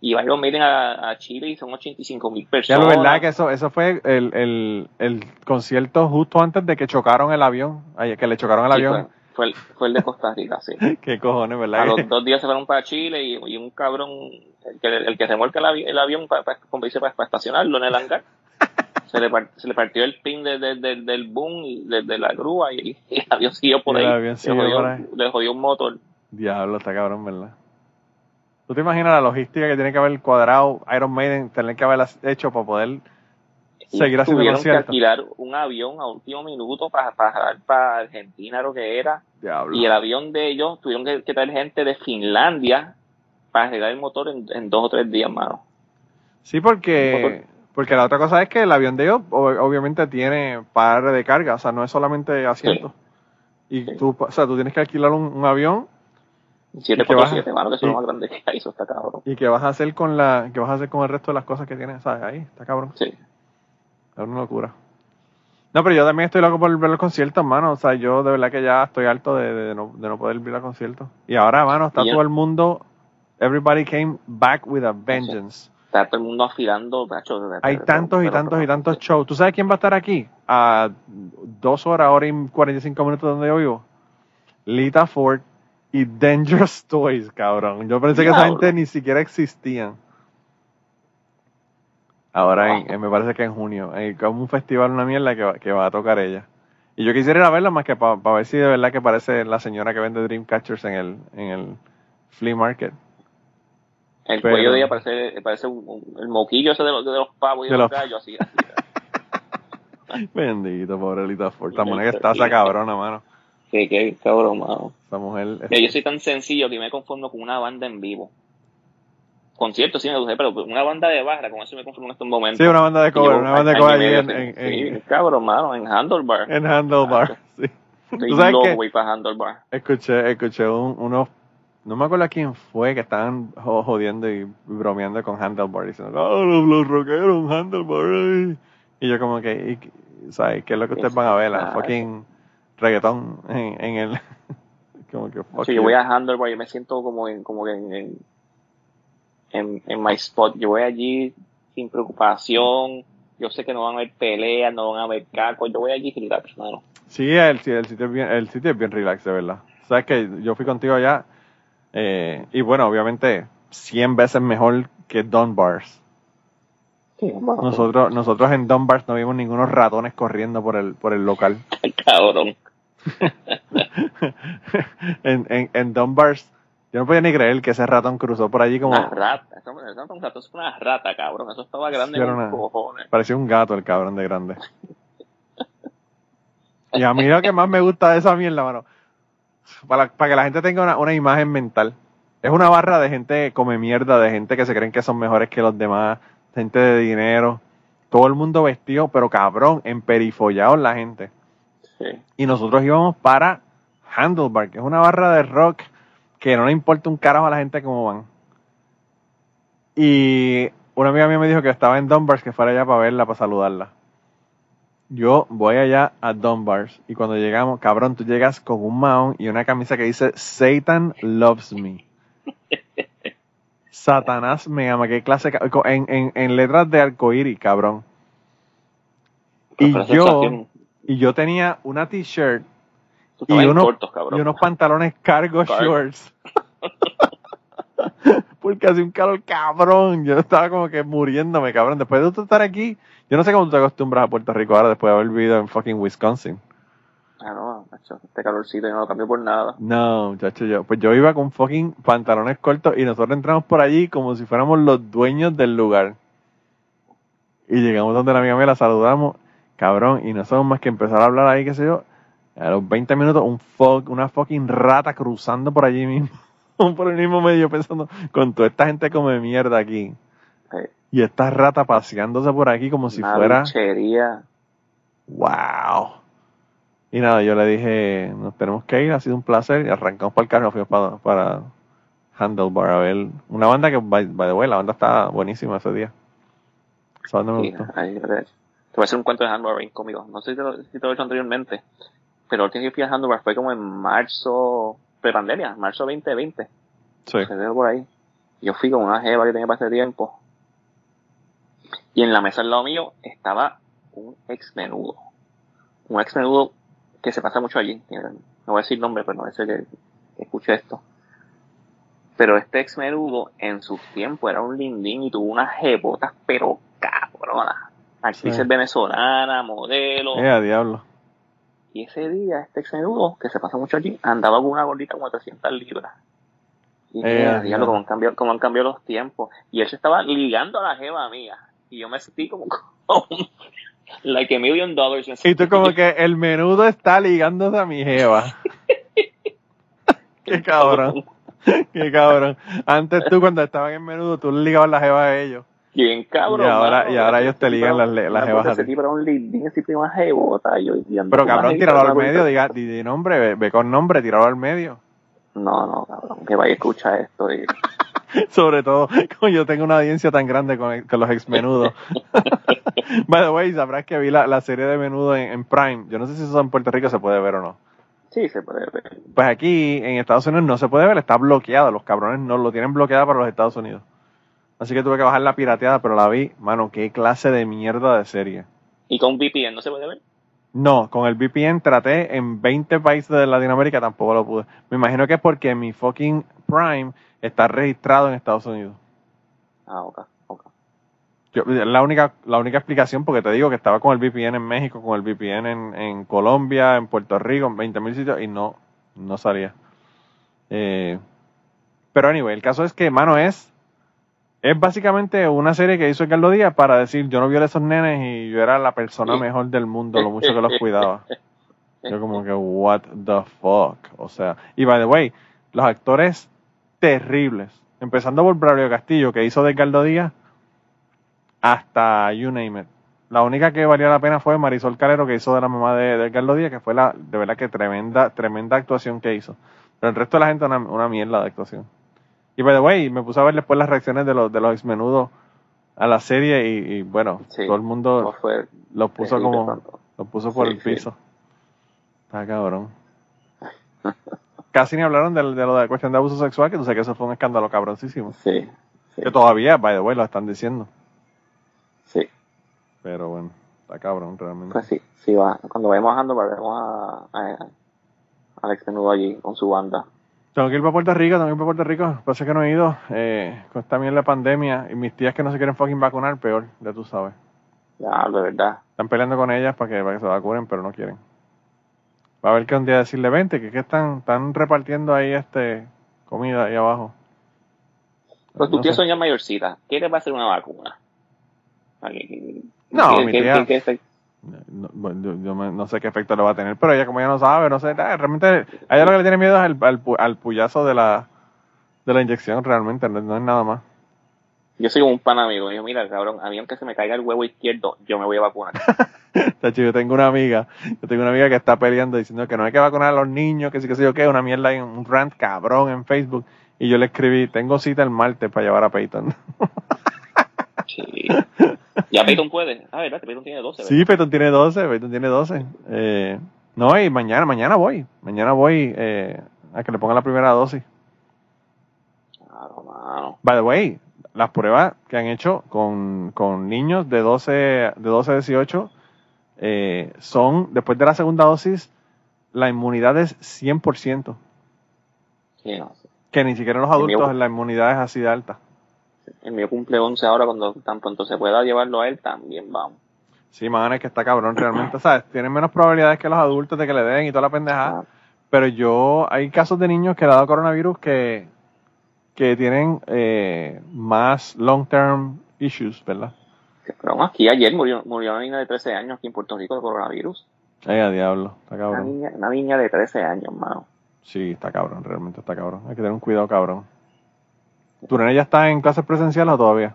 [SPEAKER 2] Y Iron Maiden a, a Chile y son 85 mil personas.
[SPEAKER 1] Ya, la verdad que eso, eso fue el, el, el, concierto justo antes de que chocaron el avión, que le chocaron el avión.
[SPEAKER 2] Fue, el, fue el de Costa Rica, sí.
[SPEAKER 1] Qué cojones, ¿verdad?
[SPEAKER 2] A los dos días se fueron para Chile y, y un cabrón, el que, el que remolca el, el avión para, para, para, para estacionarlo en el hangar se le, se le partió el pin de, del boom y de, la grúa y, el avión siguió por ahí. le, jodió, un motor.
[SPEAKER 1] Diablo, está cabrón, ¿verdad? ¿Tú te imaginas la logística que tiene que haber cuadrado Iron Maiden, tener que haber hecho para poder seguir haciendo
[SPEAKER 2] Tuvieron que alquilar un avión a último minuto para, para, para Argentina, lo que era. Y el avión de ellos tuvieron que, traer gente de Finlandia para arreglar el motor en, dos o tres días, mano.
[SPEAKER 1] Sí, porque porque la otra cosa es que el avión de ellos obviamente tiene par de carga, o sea, no es solamente asiento. Y tú, o sea, tú tienes que alquilar un, avión.
[SPEAKER 2] 747, mano, que es lo más grande que hay, eso está cabrón.
[SPEAKER 1] ¿Y qué vas a hacer con la, qué vas a hacer con el resto de las cosas que tienes, sabes? Ahí, está cabrón.
[SPEAKER 2] Sí.
[SPEAKER 1] Es una locura. No, pero yo también estoy loco por ver los conciertos, mano. O sea, yo de verdad que ya estoy harto de, de, no, de no, poder ver los conciertos. Y ahora, mano, está todo el mundo. Everybody came back with a vengeance
[SPEAKER 2] está todo el mundo afilando.
[SPEAKER 1] Hay tantos y tantos y tantos shows. ¿Tú sabes quién va a estar aquí? A dos horas, hora y 45 minutos donde yo vivo. Lita Ford y Dangerous Toys, cabrón. Yo pensé que esa gente ni siquiera existían. Ahora me parece que en junio. Hay como un festival, una mierda que, que va a tocar ella. Y yo quisiera ir a verla más que para ver si de verdad que parece la señora que vende Dreamcatchers en el, en el flea market.
[SPEAKER 2] El cuello de ella parece, parece un, el moquillo ese de los, de los pavos y de, los, gallos, así. así
[SPEAKER 1] Bendito, pobre Lita Ford. Esta mujer que está esa cabrona, mano.
[SPEAKER 2] Que qué cabrón, mano.
[SPEAKER 1] Esa mujer.
[SPEAKER 2] Yo soy tan sencillo que me conformo con una banda en vivo. Concierto sí me gusta, pero una banda de barra, con eso me conformo en estos momentos.
[SPEAKER 1] Sí, una banda de cover, una banda de cover allí en,
[SPEAKER 2] en, en, sí, cabrón, mano, en Handlebar.
[SPEAKER 1] En Handlebar, sí.
[SPEAKER 2] Estoy loco, güey, para Handlebar.
[SPEAKER 1] Escuché, escuché un, unos no me acuerdo quién fue que estaban jodiendo y bromeando con Handlebar, diciendo, oh, los, los rockeros, Handlebar. Y yo como que, y, ¿sabes? ¿Qué es lo que ustedes van a ver? La fucking reggaetón en, en el... como que,
[SPEAKER 2] fuck sí, yo voy a Handlebar y me siento como en, como en, en, en, en my spot. Yo voy allí sin preocupación. Yo sé que no van a haber peleas, no van a haber cacos. Yo voy allí relax, hermano.
[SPEAKER 1] Sí, el, el, sitio es bien, el sitio es bien relax, de verdad. Sabes que yo fui contigo allá eh, y bueno, obviamente, 100 veces mejor que Dunbars. nosotros, nosotros en Dunbars no vimos ningunos ratones corriendo por el, por el local.
[SPEAKER 2] Cabrón.
[SPEAKER 1] en, en, en Dunbars, yo no podía ni creer que ese ratón cruzó por allí como.
[SPEAKER 2] Una rata, eso, eso es una rata, cabrón. Eso estaba grande sí, cojones.
[SPEAKER 1] Parecía un gato el cabrón de grande. y a mí lo que más me gusta de esa mierda, mano para, para que la gente tenga una, una, imagen mental. Es una barra de gente come mierda, de gente que se creen que son mejores que los demás, gente de dinero, todo el mundo vestido, pero cabrón, emperifollados la gente. Y nosotros íbamos para Handlebar, que es una barra de rock que no le importa un carajo a la gente cómo van. Y una amiga mía me dijo que estaba en Dunbars, que fuera allá para verla, para saludarla yo voy allá a Dunbars y cuando llegamos, cabrón, tú llegas con un maón y una camisa que dice Satan loves me. Satanás me ama, qué clase en, en, en letras de arcoíris, cabrón. Y yo, y yo tenía una t-shirt y, unos, y unos pantalones cargo shorts. Porque hace un calor cabrón. Yo estaba como que muriéndome, cabrón. Después de estar aquí, yo no sé cómo tú te acostumbras a Puerto Rico ahora después de haber vivido en fucking Wisconsin.
[SPEAKER 2] Ah, no, macho, este calorcito yo no lo cambio por nada.
[SPEAKER 1] No, muchacho, yo, pues yo iba con fucking pantalones cortos y nosotros entramos por allí como si fuéramos los dueños del lugar. Y llegamos donde la amiga me la saludamos, cabrón, y no somos más que empezar a hablar ahí, qué sé yo. A los 20 minutos, un fuck, una fucking rata cruzando por allí mismo. por el mismo medio pensando, con toda esta gente come mierda aquí. Y esta rata paseándose por aquí como si fuera. ¡Wow! Y nada, yo le dije, nos tenemos que ir, ha sido un placer. Y arrancamos para el carro, fuimos para, para Handlebar a ver una banda que, by, the way, la banda está buenísima ese día. Esa banda me gustó.
[SPEAKER 2] te voy a hacer un cuento de Handlebar bien conmigo. No sé si te, lo, si te lo he hecho anteriormente, pero el que yo fui a Handlebar fue como en marzo, pre-pandemia, marzo 2020.
[SPEAKER 1] Sí.
[SPEAKER 2] Se por ahí. Yo fui con una jeva que tenía para ese tiempo y en la mesa al lado mío estaba un ex menudo. Un ex menudo que se pasa mucho allí. No voy a decir nombre, pero no es que, que escuche esto. Pero este ex menudo en sus tiempos era un lindín y tuvo unas jebotas, pero cabrona. Actrices venezolana, modelo.
[SPEAKER 1] Eh, diablo.
[SPEAKER 2] Y ese día, este ex menudo, que se pasa mucho allí, andaba con una gordita como 300 libras. Y eh, diablo, como han, cambiado, como han cambiado los tiempos. Y él se estaba ligando a la jeva mía y yo me sentí como, like a million dollars.
[SPEAKER 1] Y tú como que el menudo está ligándose a mi jeva. Qué cabrón. Qué cabrón. Antes tú cuando estaban en menudo tú ligabas la jeva a ellos.
[SPEAKER 2] Bien cabrón.
[SPEAKER 1] Y ahora, y ahora ellos te ligan las, las jevas a ti.
[SPEAKER 2] Pero un lindín así una jebota. Yo,
[SPEAKER 1] pero cabrón, tíralo al medio, diga, di, nombre, ve, ve, con nombre, tíralo al medio.
[SPEAKER 2] No, no, cabrón, que vaya a escuchar esto. Y...
[SPEAKER 1] Sobre todo, como yo tengo una audiencia tan grande con, los ex menudos. By the way, sabrás que vi la, serie de menudo en, Prime. Yo no sé si eso en Puerto Rico se puede ver o no.
[SPEAKER 2] Sí, se puede ver.
[SPEAKER 1] Pues aquí en Estados Unidos no se puede ver, está bloqueado. Los cabrones no lo tienen bloqueado para los Estados Unidos. Así que tuve que bajar la pirateada, pero la vi. Mano, qué clase de mierda de serie.
[SPEAKER 2] ¿Y con VPN no se puede ver?
[SPEAKER 1] No, con el VPN traté en 20 países de Latinoamérica, tampoco lo pude. Me imagino que es porque mi fucking Prime está registrado en Estados Unidos.
[SPEAKER 2] Ah, ok, ok.
[SPEAKER 1] la única, la única explicación, porque te digo que estaba con el VPN en México, con el VPN en, en Colombia, en Puerto Rico, en 20.000 sitios, y no, no salía. Eh, pero anyway, el caso es que, mano, es es básicamente una serie que hizo Carlos Díaz para decir yo no violé a esos nenes y yo era la persona mejor del mundo, lo mucho que los cuidaba. Yo como que, what the fuck. O sea, y by the way, los actores terribles, empezando por Braulio Castillo, que hizo de Carlos Díaz, hasta You Name It. La única que valía la pena fue Marisol Calero, que hizo de la mamá de, de Carlos Díaz, que fue la, de verdad que tremenda, tremenda actuación que hizo. Pero el resto de la gente una, una mierda de actuación. Y by the way, me puse a ver después las reacciones de los, de los exmenudos a la serie y, bueno, todo el mundo lo puso como, lo puso por el piso. Está cabrón. Casi ni hablaron de, de, lo de la cuestión de abuso sexual, que tú sabes que eso fue un escándalo cabroncísimo.
[SPEAKER 2] Sí,
[SPEAKER 1] Que todavía, by the way, lo están diciendo.
[SPEAKER 2] Sí.
[SPEAKER 1] Pero bueno, está cabrón realmente.
[SPEAKER 2] Pues sí, sí va. Cuando vayamos bajando, veremos a, a, Alex Menudo allí con su banda.
[SPEAKER 1] Tengo que ir para Puerto Rico, tengo que ir para Puerto Rico. Pasa que no he ido. Eh, con también la pandemia y mis tías que no se quieren fucking vacunar, peor, ya tú sabes.
[SPEAKER 2] Ya, de verdad.
[SPEAKER 1] Están peleando con ellas para que, para que se vacunen, pero no quieren. Va a haber que un día decirle, vente, que, que están, están repartiendo ahí este comida ahí abajo.
[SPEAKER 2] Pues tus tías son ya mayorcitas. ¿Qué va a hacer una vacuna?
[SPEAKER 1] No, mi tía, no, yo, no sé qué efecto le va a tener, pero ella como ya no sabe, no sé, realmente a ella lo que le tiene miedo es al, al, puyazo de la, de la inyección, realmente, no, es nada más.
[SPEAKER 2] Yo soy un pan amigo, yo mira, cabrón, a mí aunque se me caiga el huevo izquierdo, yo me voy a vacunar.
[SPEAKER 1] yo tengo una amiga, yo tengo una amiga que está peleando diciendo que no hay que vacunar a los niños, que sí que sé yo qué, una mierda, un rant cabrón en Facebook, y yo le escribí, tengo cita el martes para llevar a Peyton.
[SPEAKER 2] sí. Ya Peyton puede. Ah, ¿verdad? Peyton tiene 12.
[SPEAKER 1] Sí, Peyton tiene 12. Peyton tiene 12. Eh, no, y mañana, mañana voy. Mañana voy eh, a que le pongan la primera dosis.
[SPEAKER 2] Claro, mano.
[SPEAKER 1] By the way, las pruebas que han hecho con, con niños de 12, de 12 a 18 eh, son, después de la segunda dosis, la inmunidad es 100%.
[SPEAKER 2] Sí, no.
[SPEAKER 1] Que ni siquiera en los adultos la inmunidad es así de alta
[SPEAKER 2] el mío cumple 11 ahora, cuando tan pronto se pueda llevarlo a él, también vamos.
[SPEAKER 1] Sí, man, es que está cabrón realmente, ¿sabes? Tienen menos probabilidades que los adultos de que le den y toda la pendejada. Pero yo, hay casos de niños que le ha dado coronavirus que, que tienen eh, más long-term issues, ¿verdad?
[SPEAKER 2] Pero aquí ayer murió, murió una niña de 13 años aquí en Puerto Rico de coronavirus.
[SPEAKER 1] Ay, a diablo, está cabrón.
[SPEAKER 2] Una niña, una niña de 13 años, mano.
[SPEAKER 1] Sí, está cabrón, realmente está cabrón. Hay que tener un cuidado cabrón. ¿Tu nene ya está en clases presenciales o todavía?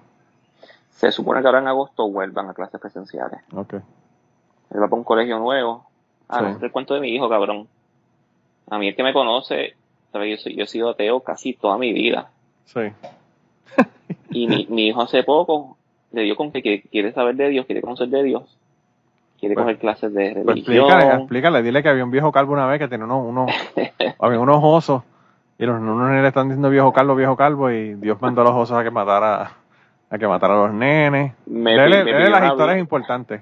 [SPEAKER 2] Se supone que ahora en agosto vuelvan a clases presenciales.
[SPEAKER 1] Ok.
[SPEAKER 2] Él va para un colegio nuevo. Ah, no el cuento de mi hijo, cabrón. A mí el que me conoce, ¿sabes? Yo, yo he sido ateo casi toda mi vida.
[SPEAKER 1] Sí.
[SPEAKER 2] y mi, mi hijo hace poco le dio con que quiere saber de Dios, quiere conocer de Dios. Quiere pues, coger clases de pues religión.
[SPEAKER 1] explícale, explícale, dile que había un viejo calvo una vez que tenía unos, unos, había unos osos y los nenes le están diciendo viejo calvo, viejo calvo, y Dios mandó a los osos a que matara a que matara a los nenes.
[SPEAKER 2] Me,
[SPEAKER 1] las historias importantes.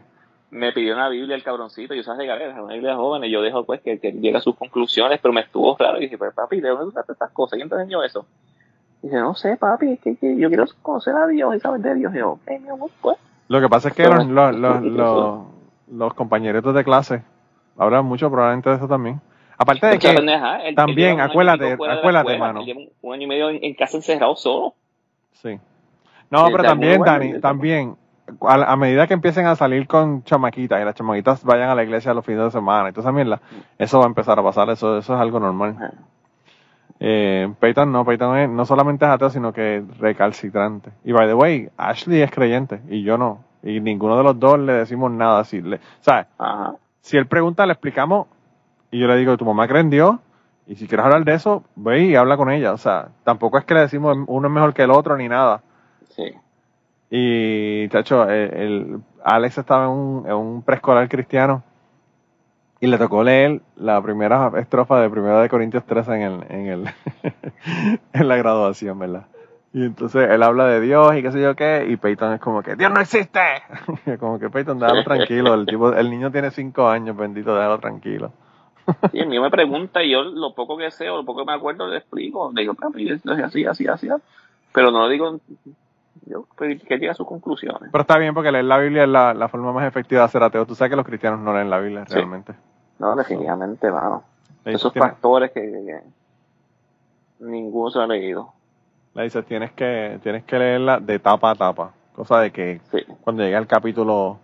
[SPEAKER 2] Me pidió una Biblia el cabroncito, yo sabes que una Biblia joven, y yo dejo pues que, que llegue a sus conclusiones, pero me estuvo claro y dije, pero papi, ¿de dónde tú estas cosas? ¿Quién te enseñó eso? Y dice, no sé, papi, que, que yo quiero conocer a Dios y saber de Dios. Y yo, mi amor, pues.
[SPEAKER 1] Lo que pasa es que los, los, los, los, los compañeritos de clase hablan mucho probablemente de eso también. Aparte de que también, acuérdate, acuérdate, mano.
[SPEAKER 2] un año y medio en, casa encerrado solo.
[SPEAKER 1] Sí. No, pero también, Dani, también, a, medida que empiecen a salir con chamaquitas y las chamaquitas vayan a la iglesia los fines de semana esa mierda, eso va a empezar a pasar, eso, eso es algo normal. Eh, Peyton no, Peyton no solamente es ateo, sino que es recalcitrante. Y by the way, Ashley es creyente y yo no. Y ninguno de los dos le decimos nada. Si, le, ¿sabes? Si él pregunta, le explicamos y yo le digo, tu mamá cree en Dios, y si quieres hablar de eso, ve y habla con ella. O sea, tampoco es que le decimos uno es mejor que el otro ni nada.
[SPEAKER 2] Sí.
[SPEAKER 1] Y, chacho, el, Alex estaba en un, en un preescolar cristiano y le tocó leer la primera estrofa de Primera de Corintios 13 en el, en el, en la graduación, ¿verdad? Y entonces él habla de Dios y qué sé yo qué, y Peyton es como que, ¡Dios no existe! como que Peyton, déjalo tranquilo, el tipo, el niño tiene cinco años, bendito, déjalo tranquilo.
[SPEAKER 2] Y el mío me pregunta y yo lo poco que sé o lo poco que me acuerdo le explico. Le digo, papi, esto es así, así, así. Pero no lo digo yo que llega a sus conclusiones.
[SPEAKER 1] Pero está bien porque leer la Biblia es la, la, forma más efectiva de ser ateo. Tú sabes que los cristianos no leen la Biblia realmente.
[SPEAKER 2] No, definitivamente, mano. Esos pastores que, ninguno se ha leído.
[SPEAKER 1] La dices, tienes que, tienes que leerla de tapa a tapa. Cosa de que cuando llegue al capítulo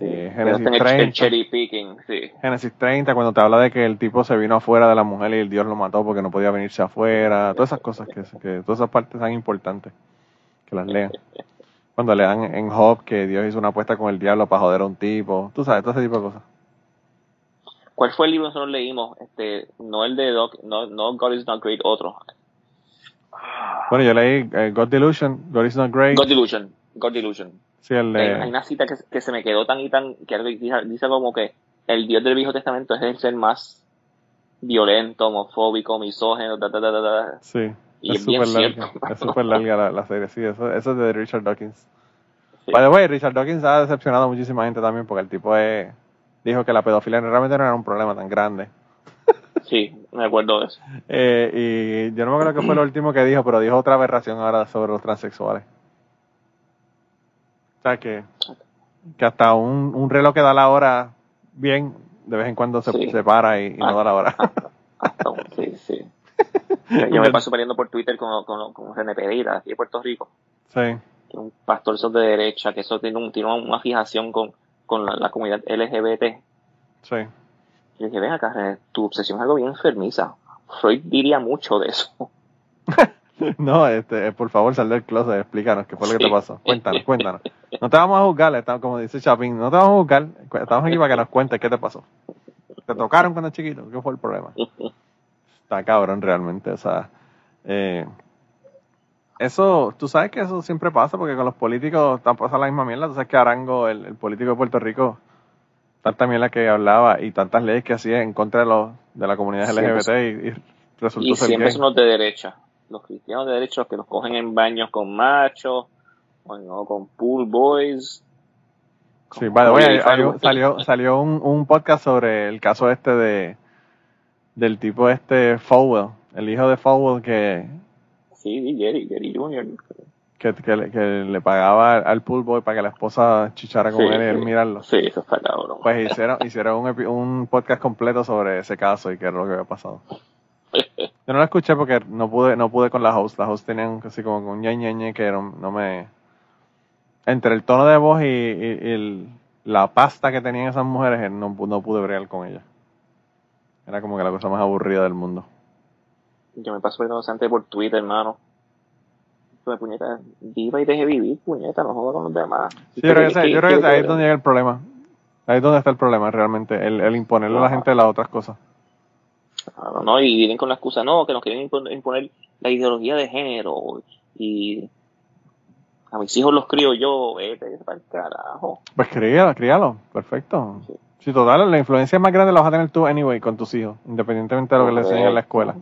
[SPEAKER 2] eh, Génesis 30,
[SPEAKER 1] Génesis 30, cuando te habla de que el tipo se vino afuera de la mujer y el Dios lo mató porque no podía venirse afuera. Todas esas cosas que, que todas esas partes son importantes. Que las lean. cuando lean en Job que Dios hizo una apuesta con el diablo para joder a un tipo. Tú sabes, todo ese tipo de cosas.
[SPEAKER 2] ¿Cuál fue el libro que nosotros leímos? Este, no el de Doc, no, no God is not great, otro.
[SPEAKER 1] Bueno, yo leí eh, God Delusion, God is not great.
[SPEAKER 2] God Delusion, God Delusion.
[SPEAKER 1] Sí, el de...
[SPEAKER 2] hay, una cita que, que, se me quedó tan y tan, que dice, dice como que el Dios del Viejo Testamento es el ser más violento, homofóbico, misógeno, da, da, da, da.
[SPEAKER 1] Sí. Y es, súper larga, es súper larga la, serie, sí, eso, eso es de Richard Dawkins. Sí. By the way, Richard Dawkins ha decepcionado a muchísima gente también porque el tipo es dijo que la pedofilia realmente no era un problema tan grande.
[SPEAKER 2] Sí, me acuerdo de eso.
[SPEAKER 1] Eh, y yo no me acuerdo qué fue lo último que dijo, pero dijo otra aberración ahora sobre los transexuales. O sea, que, que hasta un, un reloj que da la hora bien, de vez en cuando se, se para y, no da la hora.
[SPEAKER 2] sí, sí. Yo me paso peleando por Twitter con, con, con René Pereira, aquí de Puerto Rico.
[SPEAKER 1] Sí.
[SPEAKER 2] Que un pastor de derecha, que eso tiene, un, tiene una fijación con, con la, comunidad LGBT.
[SPEAKER 1] Sí.
[SPEAKER 2] Y dije, ven acá, tu obsesión es algo bien enfermiza. Freud diría mucho de eso.
[SPEAKER 1] no, este, por favor, sal del closet, explícanos qué fue lo que te pasó. Cuéntanos, cuéntanos. No te vamos a juzgar, como dice Chapin, no te vamos a juzgar, estamos aquí para que nos cuentes qué te pasó. ¿Te tocaron cuando chiquito? ¿Qué fue el problema? Está cabrón realmente, o sea, eh, eso, tú sabes que eso siempre pasa porque con los políticos está pasando la misma mierda. Tú sabes que Arango, el, político de Puerto Rico, tanta mierda que hablaba y tantas leyes que hacía en contra de, los, de la comunidad LGBT y, y, resultó
[SPEAKER 2] y siempre son los de derecha. Los cristianos de derecha, los que nos cogen en baños con machos, o con pool boys.
[SPEAKER 1] Sí, vale, oye, salió, salió un, un podcast sobre el caso este de del tipo este Fowell, el hijo de Fowell que
[SPEAKER 2] Sí, Jerry, Jerry Jr.
[SPEAKER 1] Que, que, le, que le pagaba al pool boy para que la esposa chichara con él y él mirarlo.
[SPEAKER 2] Sí, eso está cabrón.
[SPEAKER 1] Pues hicieron, hicieron un, un podcast completo sobre ese caso y qué es lo que había pasado. Yo no lo escuché porque no pude, no pude con la host. La host tenían así como un ñe, que no, no, me... Entre el tono de voz y, y, la pasta que tenían esas mujeres, no, no pude bregar con ella. Era como que la cosa más aburrida del mundo.
[SPEAKER 2] Yo me paso antes por Twitter, hermano. Pues, puñeta, viva y deje vivir, puñeta, no con los demás.
[SPEAKER 1] Sí, yo creo que, ahí es donde llega el problema. Ahí es donde está el problema realmente, el, el imponerle a la gente las otras cosas.
[SPEAKER 2] No, no, y vienen con la excusa, no, que nos quieren imponer la ideología de género y a mis hijos los crío yo, vete para el carajo.
[SPEAKER 1] Pues críalo, críalo, perfecto. Sí. Si total, la influencia más grande la vas a tener tú anyway con tus hijos, independientemente de lo que le enseñen en la escuela.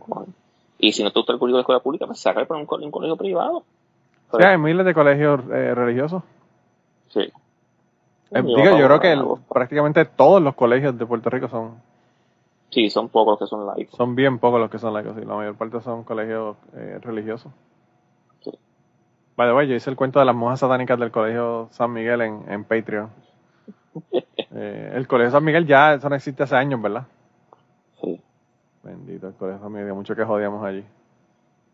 [SPEAKER 2] Y si no te gusta el colegio de escuela pública, pues saca por un, un, colegio privado.
[SPEAKER 1] sí, hay miles de colegios eh, religiosos.
[SPEAKER 2] Sí.
[SPEAKER 1] Eh, digo, yo creo que prácticamente todos los colegios de Puerto Rico son.
[SPEAKER 2] Sí, son pocos los que son laicos.
[SPEAKER 1] Son bien pocos los que son laicos, sí. La mayor parte son colegios eh, religiosos. Sí. Vale, yo hice el cuento de las monjas satánicas del colegio San Miguel en, en Patreon. Eh, el Colegio San Miguel ya, eso no existe hace años, ¿verdad?
[SPEAKER 2] Sí.
[SPEAKER 1] Bendito el Colegio San Miguel, mucho que jodíamos allí.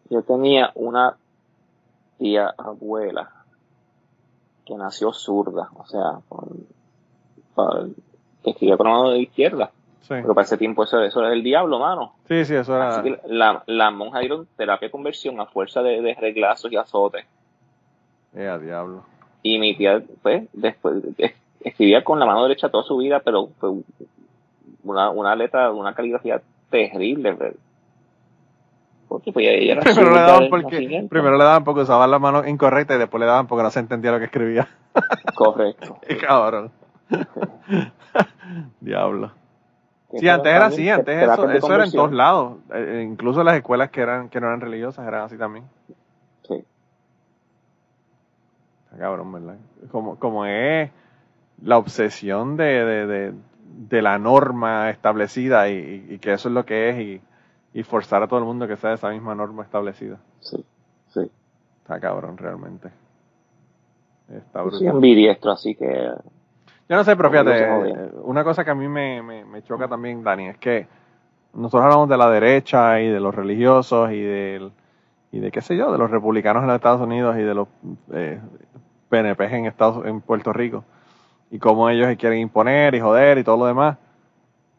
[SPEAKER 2] Yo tenía una tía abuela que nació zurda, o sea, que escribía con la mano de izquierda. Sí. Pero para ese tiempo eso, eso era el diablo, mano.
[SPEAKER 1] Sí, sí, eso era.
[SPEAKER 2] Así que la, la monja dieron terapia de conversión a fuerza de, de reglazos y azotes.
[SPEAKER 1] Eh, diablo.
[SPEAKER 2] Y mi tía, pues, después, escribía con la mano derecha toda su vida, pero fue una, una letra, una caligrafía terrible. Porque pues ella era
[SPEAKER 1] primero, le daban porque, primero le daban porque usaba la mano incorrecta y después le daban porque no se entendía lo que escribía.
[SPEAKER 2] Correcto.
[SPEAKER 1] Qué cabrón. Diablo. Sí, antes era así, antes eso, eso era en todos lados. Eh, eh, incluso las escuelas que eran que no eran religiosas eran así también.
[SPEAKER 2] Sí.
[SPEAKER 1] Cabrón, ¿verdad? Como, como es la obsesión de, de, de, la norma establecida y, que eso es lo que es y, forzar a todo el mundo que sea esa misma norma establecida.
[SPEAKER 2] Sí, sí.
[SPEAKER 1] Está cabrón realmente. Está
[SPEAKER 2] brutal. Soy ambidiestro, así que...
[SPEAKER 1] Yo no sé, pero fíjate, una cosa que a mí me, me, me choca también, Dani, es que nosotros hablamos de la derecha y de los religiosos y del y de qué sé yo, de los republicanos en los Estados Unidos y de los eh, PNP en, Estados, en Puerto Rico y cómo ellos se quieren imponer y joder y todo lo demás.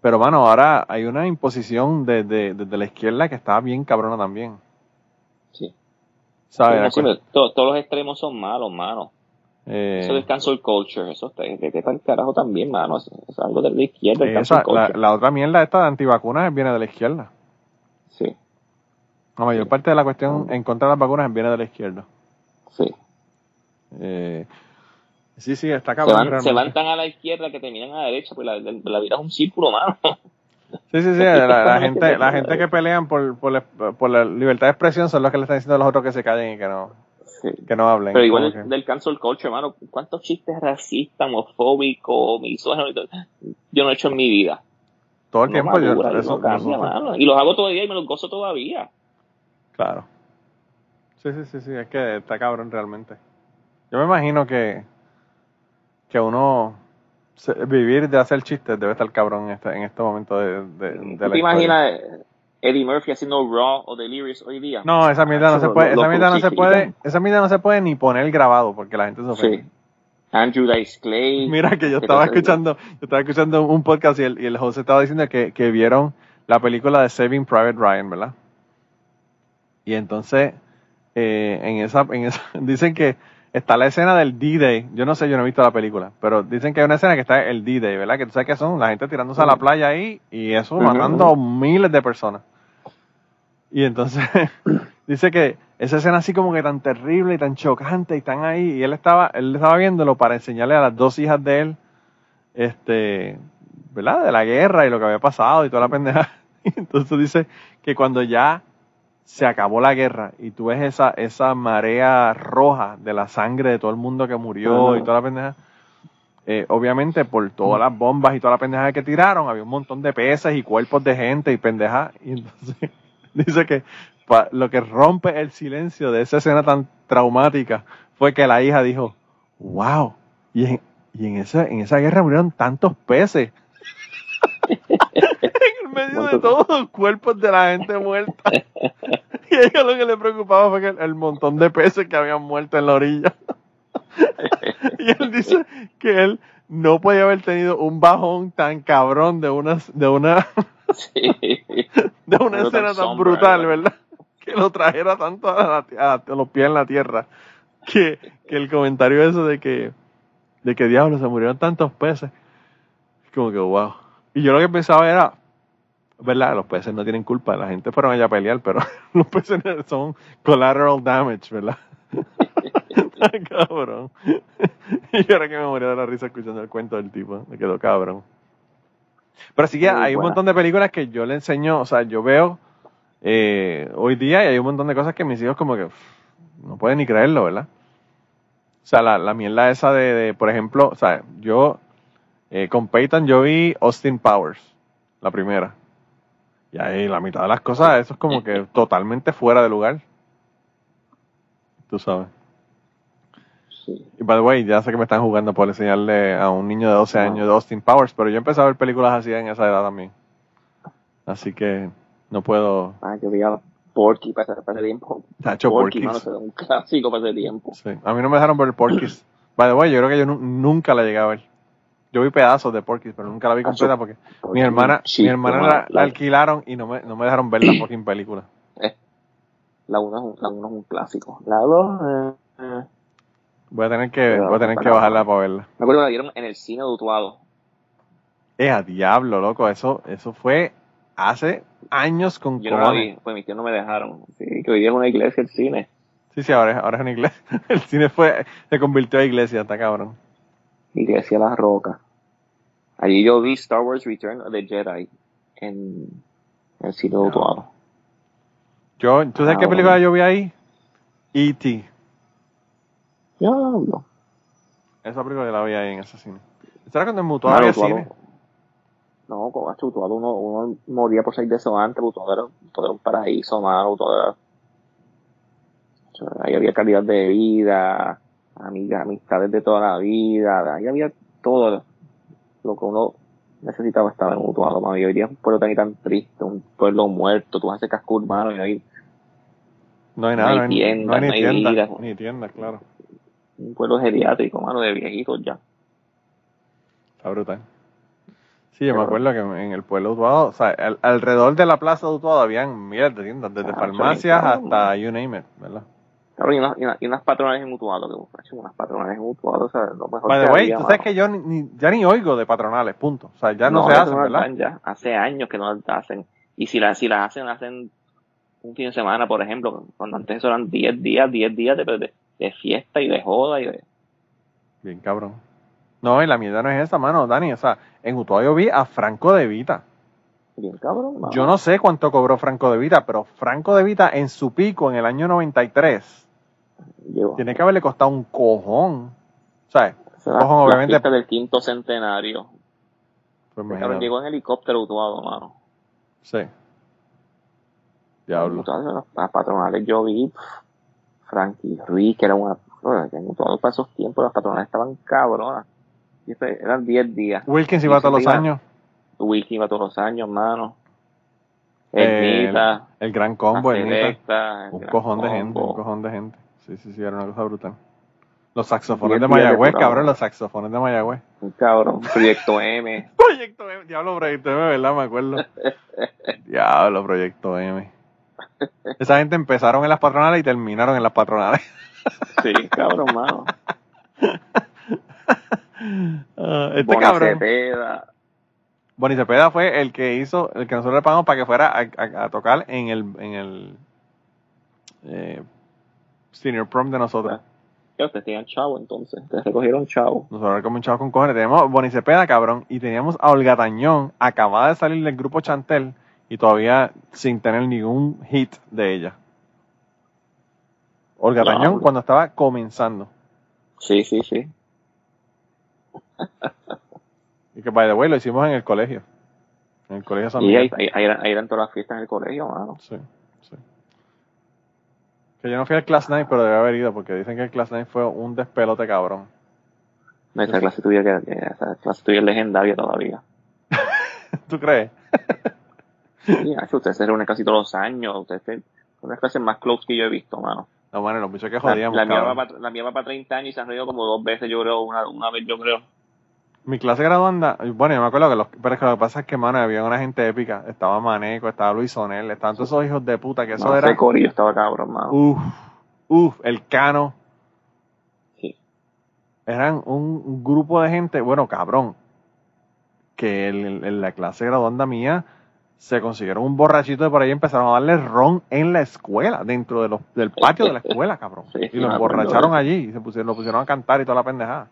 [SPEAKER 1] Pero, mano, ahora hay una imposición desde de, la izquierda que está bien cabrona también.
[SPEAKER 2] Sí. ¿Sabes? todos los extremos son malos, mano. Eh, eso del cancel culture, eso está para el carajo también, mano. Es, algo de la izquierda.
[SPEAKER 1] la, otra mierda esta de antivacunas viene de la izquierda.
[SPEAKER 2] Sí.
[SPEAKER 1] La mayor parte de la cuestión en contra de las vacunas viene de la izquierda.
[SPEAKER 2] Sí.
[SPEAKER 1] Eh, sí, sí, está cabrón.
[SPEAKER 2] Se van, se van, tan a la izquierda que terminan a la derecha, pues la, la, vida es un círculo, mano.
[SPEAKER 1] Sí, sí, sí. La, gente, la gente que pelean por, por, la, por la libertad de expresión son los que le están diciendo a los otros que se callen y que no, que no hablen.
[SPEAKER 2] Pero igual del cancel culture, hermano, ¿cuántos chistes racistas, homofóbicos, misóginos? Yo no he hecho en mi vida.
[SPEAKER 1] Todo el tiempo yo,
[SPEAKER 2] eso, Y los hago todavía y me los gozo todavía.
[SPEAKER 1] Claro. Sí, sí, sí, sí, es que está cabrón realmente. Yo me imagino que, que uno vivir de hacer chistes debe estar cabrón en este, en este momento de, de,
[SPEAKER 2] ¿Te imaginas Eddie Murphy haciendo Raw o Delirious hoy día?
[SPEAKER 1] No, esa mierda no se puede, esa mierda no se puede, esa mierda no se puede ni poner grabado porque la gente se ofende. Sí.
[SPEAKER 2] Andrew Dice Clay.
[SPEAKER 1] Mira que yo estaba escuchando, yo estaba escuchando un podcast y el, y el José estaba diciendo que, que vieron la película de Saving Private Ryan, ¿verdad? Y entonces, eh, en, esa, en esa, dicen que está la escena del D-Day. Yo no sé, yo no he visto la película, pero dicen que hay una escena que está el D-Day, ¿verdad? Que tú sabes que son la gente tirándose a la playa ahí y eso matando a miles de personas. Y entonces dice que esa escena así como que tan terrible y tan chocante y están ahí y él estaba él estaba viéndolo para enseñarle a las dos hijas de él este, ¿verdad? De la guerra y lo que había pasado y toda la pendeja. Y entonces dice que cuando ya se acabó la guerra y tú ves esa, esa marea roja de la sangre de todo el mundo que murió y toda la pendeja, eh, obviamente por todas las bombas y toda la pendeja que tiraron, había un montón de peces y cuerpos de gente y pendeja. Y entonces dice que lo que rompe el silencio de esa escena tan traumática fue que la hija dijo, wow, y en, y en, esa, en esa guerra murieron tantos peces. en medio de todos los cuerpos de la gente muerta. Y ella lo que le preocupaba fue que el, montón de peces que habían muerto en la orilla. y él dice que él no podía haber tenido un bajón tan cabrón de una de una de una escena tan, brutal, ¿verdad? Que lo trajera tanto a, los pies en la tierra. Que, que el comentario eso de que de que diablo se murieron tantos peces. Como que wow. Y yo lo que pensaba era, ¿verdad? Los peces no tienen culpa, la gente fueron allá a pelear, pero los peces son collateral damage, ¿verdad? cabrón. y ahora que me moría de la risa escuchando el cuento del tipo, me quedó cabrón. Pero sí que hay un montón de películas que yo le enseño, o sea, yo veo eh, hoy día y hay un montón de cosas que mis hijos como que no pueden ni creerlo, ¿verdad? O sea, la, la mierda esa de, de, por ejemplo, o sea, yo eh, con Peyton yo vi Austin Powers, la primera. Y ahí la mitad de las cosas, eso es como que totalmente fuera de lugar. Tú sabes. Y by the way, ya sé que me están jugando por enseñarle a un niño de 12 años de Austin Powers, pero yo empecé a ver películas así en esa edad también. Así que no puedo.
[SPEAKER 2] Ah, yo vi a Porky para ese tiempo.
[SPEAKER 1] Porky,
[SPEAKER 2] un clásico para ese tiempo.
[SPEAKER 1] Sí. A mí no me dejaron ver Porky's. By the way, yo creo que yo nunca la llegué a ver. Yo vi pedazos de Porky, pero nunca la vi completa porque mi hermana, mi hermana la, alquilaron y no me, no me dejaron ver la fucking película.
[SPEAKER 2] Eh, la 1 es, un, la uno es un clásico. La 2, eh, eh,
[SPEAKER 1] Voy a tener que, voy a tener que bajarla para verla.
[SPEAKER 2] Me acuerdo que la dieron en el cine de Utuado.
[SPEAKER 1] Eh, a diablo, loco. Eso, eso fue hace años con
[SPEAKER 2] Yo no la vi, pues mis tíos no me dejaron. Sí, que hoy día es una iglesia el cine.
[SPEAKER 1] Sí, sí, ahora, ahora es una iglesia. El cine fue, se convirtió en iglesia, está cabrón.
[SPEAKER 2] Iglesia La Roca. Allí yo vi Star Wars Return of the Jedi en, el cine de Utuado.
[SPEAKER 1] Yo, ¿Tú sabes qué ah, película yo vi ahí? E.T.
[SPEAKER 2] no.
[SPEAKER 1] Esa película la vi ahí en ese cine. ¿Eso era cuando en Mutuado había cine?
[SPEAKER 2] No, con Utuado uno, uno moría por seis de eso antes, Utuado era, era un paraíso, mano, todo era... Ahí había calidad de vida, amigas, amistades de toda la vida, ahí había todo lo que uno necesitaba estaba en Utuado, mami. Hoy día es un pueblo tan y tan triste, un pueblo muerto, tú haces casco urbano y ahí
[SPEAKER 1] No hay nada, no hay, no hay, ni tienda, ni tienda, claro.
[SPEAKER 2] Un pueblo geriátrico, mano, de viejitos ya.
[SPEAKER 1] Está brutal. Sí, yo me acuerdo que en el pueblo de Utuado, o sea, alrededor de la plaza de Utuado habían miles de tiendas, desde ah, farmacias hasta you name it, ¿verdad?
[SPEAKER 2] Claro, y, unas, y, unas patronales en Utuado, que unas patronales en Utuado, o sea,
[SPEAKER 1] lo mejor By the way, tú sabes que yo ni, ya ni oigo de patronales, punto. O sea, ya no, se hacen, ¿verdad?
[SPEAKER 2] Ya, hace años que no las hacen. Y si las, si las hacen, hacen un fin de semana, por ejemplo, cuando antes eran 10 días, 10 días de, de, fiesta y de joda y de...
[SPEAKER 1] Bien cabrón. No, y la mierda no es esa, mano, Dani. O sea, en Utuado yo vi a Franco de Vita.
[SPEAKER 2] Bien cabrón.
[SPEAKER 1] Yo no sé cuánto cobró Franco de Vita, pero Franco de Vita en su pico en el año 93 tiene que haberle costado un cojón. ¿Sabes?
[SPEAKER 2] Un cojón, obviamente. del quinto centenario. Pues llegó en helicóptero Utuado, mano.
[SPEAKER 1] Sí. Diablo.
[SPEAKER 2] Las patronales yo vi Frankie Ruiz, que era una. En Utuado para esos tiempos las patronales estaban cabronas. Y este, eran 10 días.
[SPEAKER 1] Wilkins iba todos los años.
[SPEAKER 2] Wilkins iba todos los años, mano.
[SPEAKER 1] El, el gran combo, el Un cojón de gente, un cojón de gente. Sí, sí, sí, era una cosa brutal. Los saxofones de Mayagüez, cabrón, los saxofones de Mayagüez.
[SPEAKER 2] Un cabrón, Proyecto M.
[SPEAKER 1] Proyecto M, diablo, Proyecto M, ¿verdad? Me acuerdo. diablo, Proyecto M. Esa gente empezaron en las patronales y terminaron en las patronales.
[SPEAKER 2] sí, cabrón, mano.
[SPEAKER 1] Uh, este Boni cabrón. Cepeda. Boni Cepeda fue el que hizo, el que nosotros le pagamos para que fuera a, a, tocar en el, en el eh, senior prom de nosotros.
[SPEAKER 2] Ya, ustedes tenían chavo entonces, ustedes recogieron chavo.
[SPEAKER 1] Nosotros recogimos chavo con cojones. Teníamos Bonicepeda, cabrón, y teníamos a Olga Tañón, acabada de salir del grupo Chantel, y todavía sin tener ningún hit de ella. Olga Tañón cuando estaba comenzando.
[SPEAKER 2] Sí, sí, sí.
[SPEAKER 1] y que, by the way, lo hicimos en el colegio. En el colegio San
[SPEAKER 2] Y ahí, ahí, eran, ahí, eran, todas las fiestas en el colegio, mano.
[SPEAKER 1] Sí. Que yo no fui al Class 9, pero debe haber ido, porque dicen que el Class 9 fue un despelote cabrón.
[SPEAKER 2] No, esa clase tuya, que, esa clase tuya es legendaria todavía.
[SPEAKER 1] ¿Tú crees?
[SPEAKER 2] Sí, usted se reúne casi todos los años. Usted es una de las clases más close que yo he visto, mano.
[SPEAKER 1] No, bueno, lo mucho que jodíamos.
[SPEAKER 2] La, la, mía va para, la, mía va para 30 años y se han reído como dos veces, yo creo, una, una vez, yo creo.
[SPEAKER 1] Mi clase graduanda, bueno, yo me acuerdo que los, pero es que lo que pasa es que, mano, había una gente épica. Estaba Maneco, estaba Luis Sonel, estaban todos esos hijos de puta, que eso era.
[SPEAKER 2] Ese estaba cabrón, mano.
[SPEAKER 1] Uf, uf, el Cano. Sí. Eran un, grupo de gente, bueno, cabrón, que en, la clase graduanda mía se consiguieron un borrachito de por ahí y empezaron a darle ron en la escuela, dentro de los, del patio de la escuela, cabrón. y lo emborracharon allí y se pusieron, lo pusieron a cantar y toda la pendejada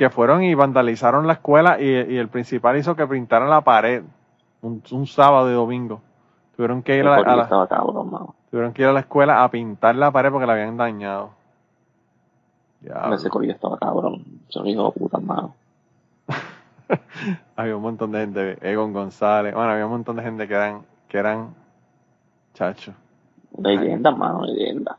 [SPEAKER 1] que fueron y vandalizaron la escuela y, el principal hizo que pintaran la pared un, sábado y domingo. Tuvieron que ir a la, tuvieron que ir a la escuela a pintar la pared porque la habían dañado.
[SPEAKER 2] Ya, ese corillo estaba cabrón, son hijos de puta, mano.
[SPEAKER 1] había un montón de gente, Egon González, bueno, había un montón de gente que eran, que eran chachos.
[SPEAKER 2] Leyenda, mano, leyenda.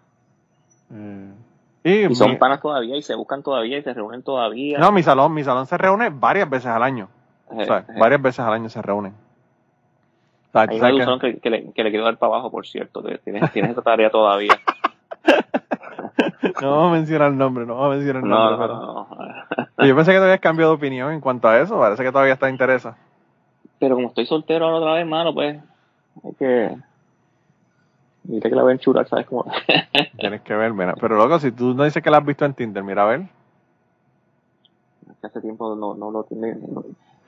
[SPEAKER 2] Eh, y, son panas todavía y se buscan todavía y se reúnen todavía.
[SPEAKER 1] No, mi salón, mi salón se reúne varias veces al año. o sea, varias veces al año se reúnen.
[SPEAKER 2] Hay un salón que, que, le, que le quiero dar para abajo, por cierto. Tienes, tienes esa tarea todavía.
[SPEAKER 1] no vamos a mencionar el nombre, no vamos a mencionar el nombre. No, pero... Yo pensé que te habías cambiado de opinión en cuanto a eso. Parece que todavía está interesa.
[SPEAKER 2] Pero como estoy soltero ahora otra vez, mano, pues hay que Mira que la ven chula, ¿sabes cómo?
[SPEAKER 1] Tienes que ver, mira. Pero luego, si tú no dices que la has visto en Tinder, mira a ver.
[SPEAKER 2] Hace tiempo no, no lo tiene.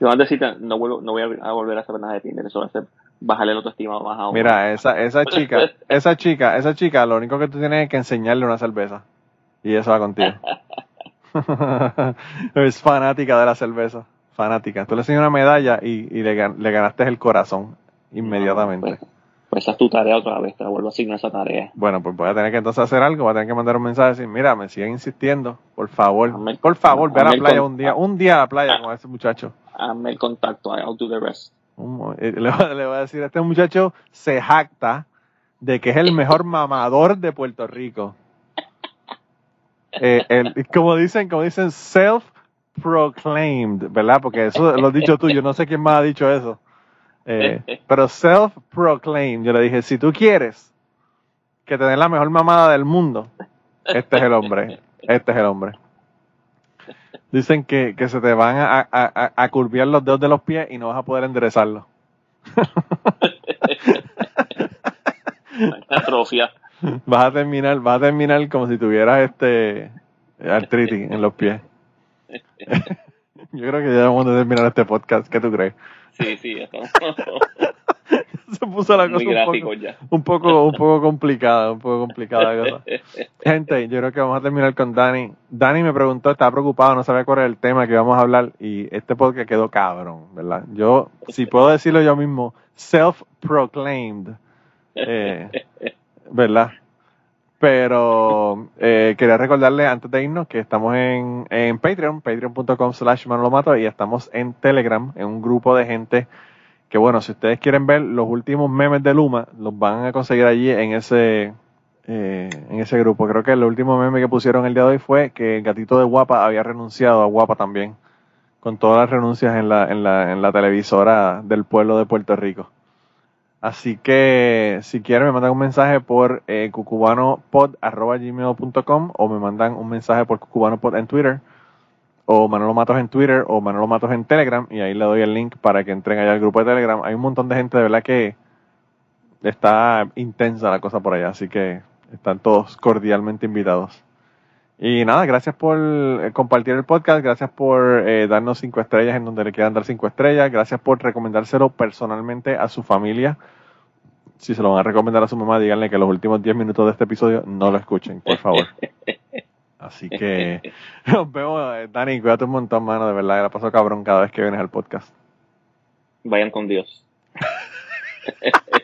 [SPEAKER 2] yo antes decirte, no, vuelvo, no voy a, volver a hacer nada de Tinder. Eso va a ser bajarle el autoestima más.
[SPEAKER 1] Mira, esa, esa chica, esa chica, esa chica, lo único que tú tienes es que enseñarle una cerveza. Y eso va contigo. es fanática de la cerveza. Fanática. Tú le enseñas una medalla y, y le, le, ganaste el corazón inmediatamente. Pues,
[SPEAKER 2] pues esa es tu tarea otra vez, te vuelvo a asignar esa tarea.
[SPEAKER 1] Bueno, pues voy a tener que entonces hacer algo, voy a tener que mandar un mensaje y decir, mira, me siguen insistiendo, por favor, por favor, ve a la playa un día, un día a la playa con ese muchacho.
[SPEAKER 2] Hazme el contacto, I'll do the rest.
[SPEAKER 1] Eh, le, voy a decir, este muchacho se jacta de que es el mejor mamador de Puerto Rico. Eh, como dicen, como dicen, self-proclaimed, ¿verdad? Porque eso lo has dicho tú, yo no sé quién más ha dicho eso. Eh, pero self-proclaimed, yo le dije, si tú quieres que tener la mejor mamada del mundo, este es el hombre. Este es el hombre. Dicen que, se te van a, a, a, curviar los dedos de los pies y no vas a poder enderezarlo.
[SPEAKER 2] Atrofia.
[SPEAKER 1] Vas a terminar, vas a terminar como si tuvieras este artritis en los pies. Yo creo que ya vamos a terminar este podcast. ¿Qué tú crees?
[SPEAKER 2] Sí, sí, estamos.
[SPEAKER 1] Se puso la cosa un poco, un poco, un poco complicada, un poco complicada la cosa. Gente, yo creo que vamos a terminar con Dani. Dani me preguntó, estaba preocupado, no sabía cuál era el tema que íbamos a hablar y este podcast quedó cabrón, ¿verdad? Yo, si puedo decirlo yo mismo, self-proclaimed, eh, ¿verdad? Pero eh, quería recordarle antes de irnos que estamos en, en Patreon, patreon.com slash manolomato y estamos en Telegram, en un grupo de gente que bueno, si ustedes quieren ver los últimos memes de Luma, los van a conseguir allí en ese, eh, en ese grupo. Creo que el último meme que pusieron el día de hoy fue que el gatito de Guapa había renunciado a Guapa también, con todas las renuncias en la, en la, en la televisora del pueblo de Puerto Rico. Así que si quieren me mandan un mensaje por eh, o me mandan un mensaje por cucubanopod en Twitter o Manolo Matos en Twitter o Manolo Matos en Telegram y ahí le doy el link para que entren allá al grupo de Telegram. Hay un montón de gente de verdad que está intensa la cosa por allá, así que están todos cordialmente invitados. Y nada, gracias por eh, compartir el podcast, gracias por eh, darnos cinco estrellas en donde le quieran dar cinco estrellas, gracias por recomendárselo personalmente a su familia. Si se lo van a recomendar a su mamá, díganle que los últimos 10 minutos de este episodio no lo escuchen, por favor. Así que nos vemos, eh, Dani, cuídate un montón, mano, de verdad, la paso cabrón cada vez que vienes al podcast.
[SPEAKER 2] Vayan con Dios.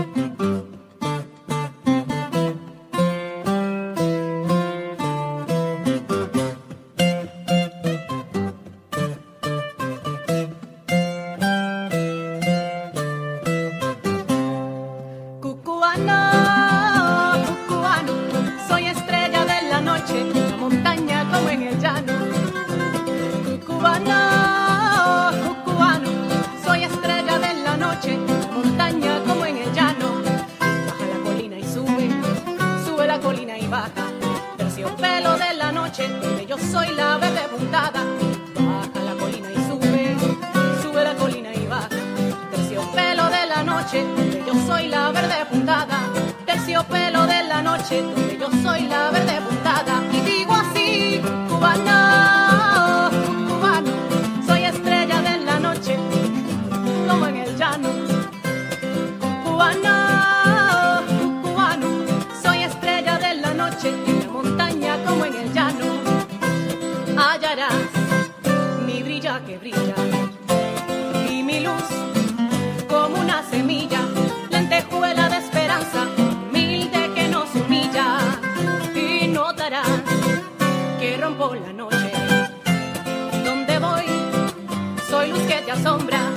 [SPEAKER 3] yo soy la sombra.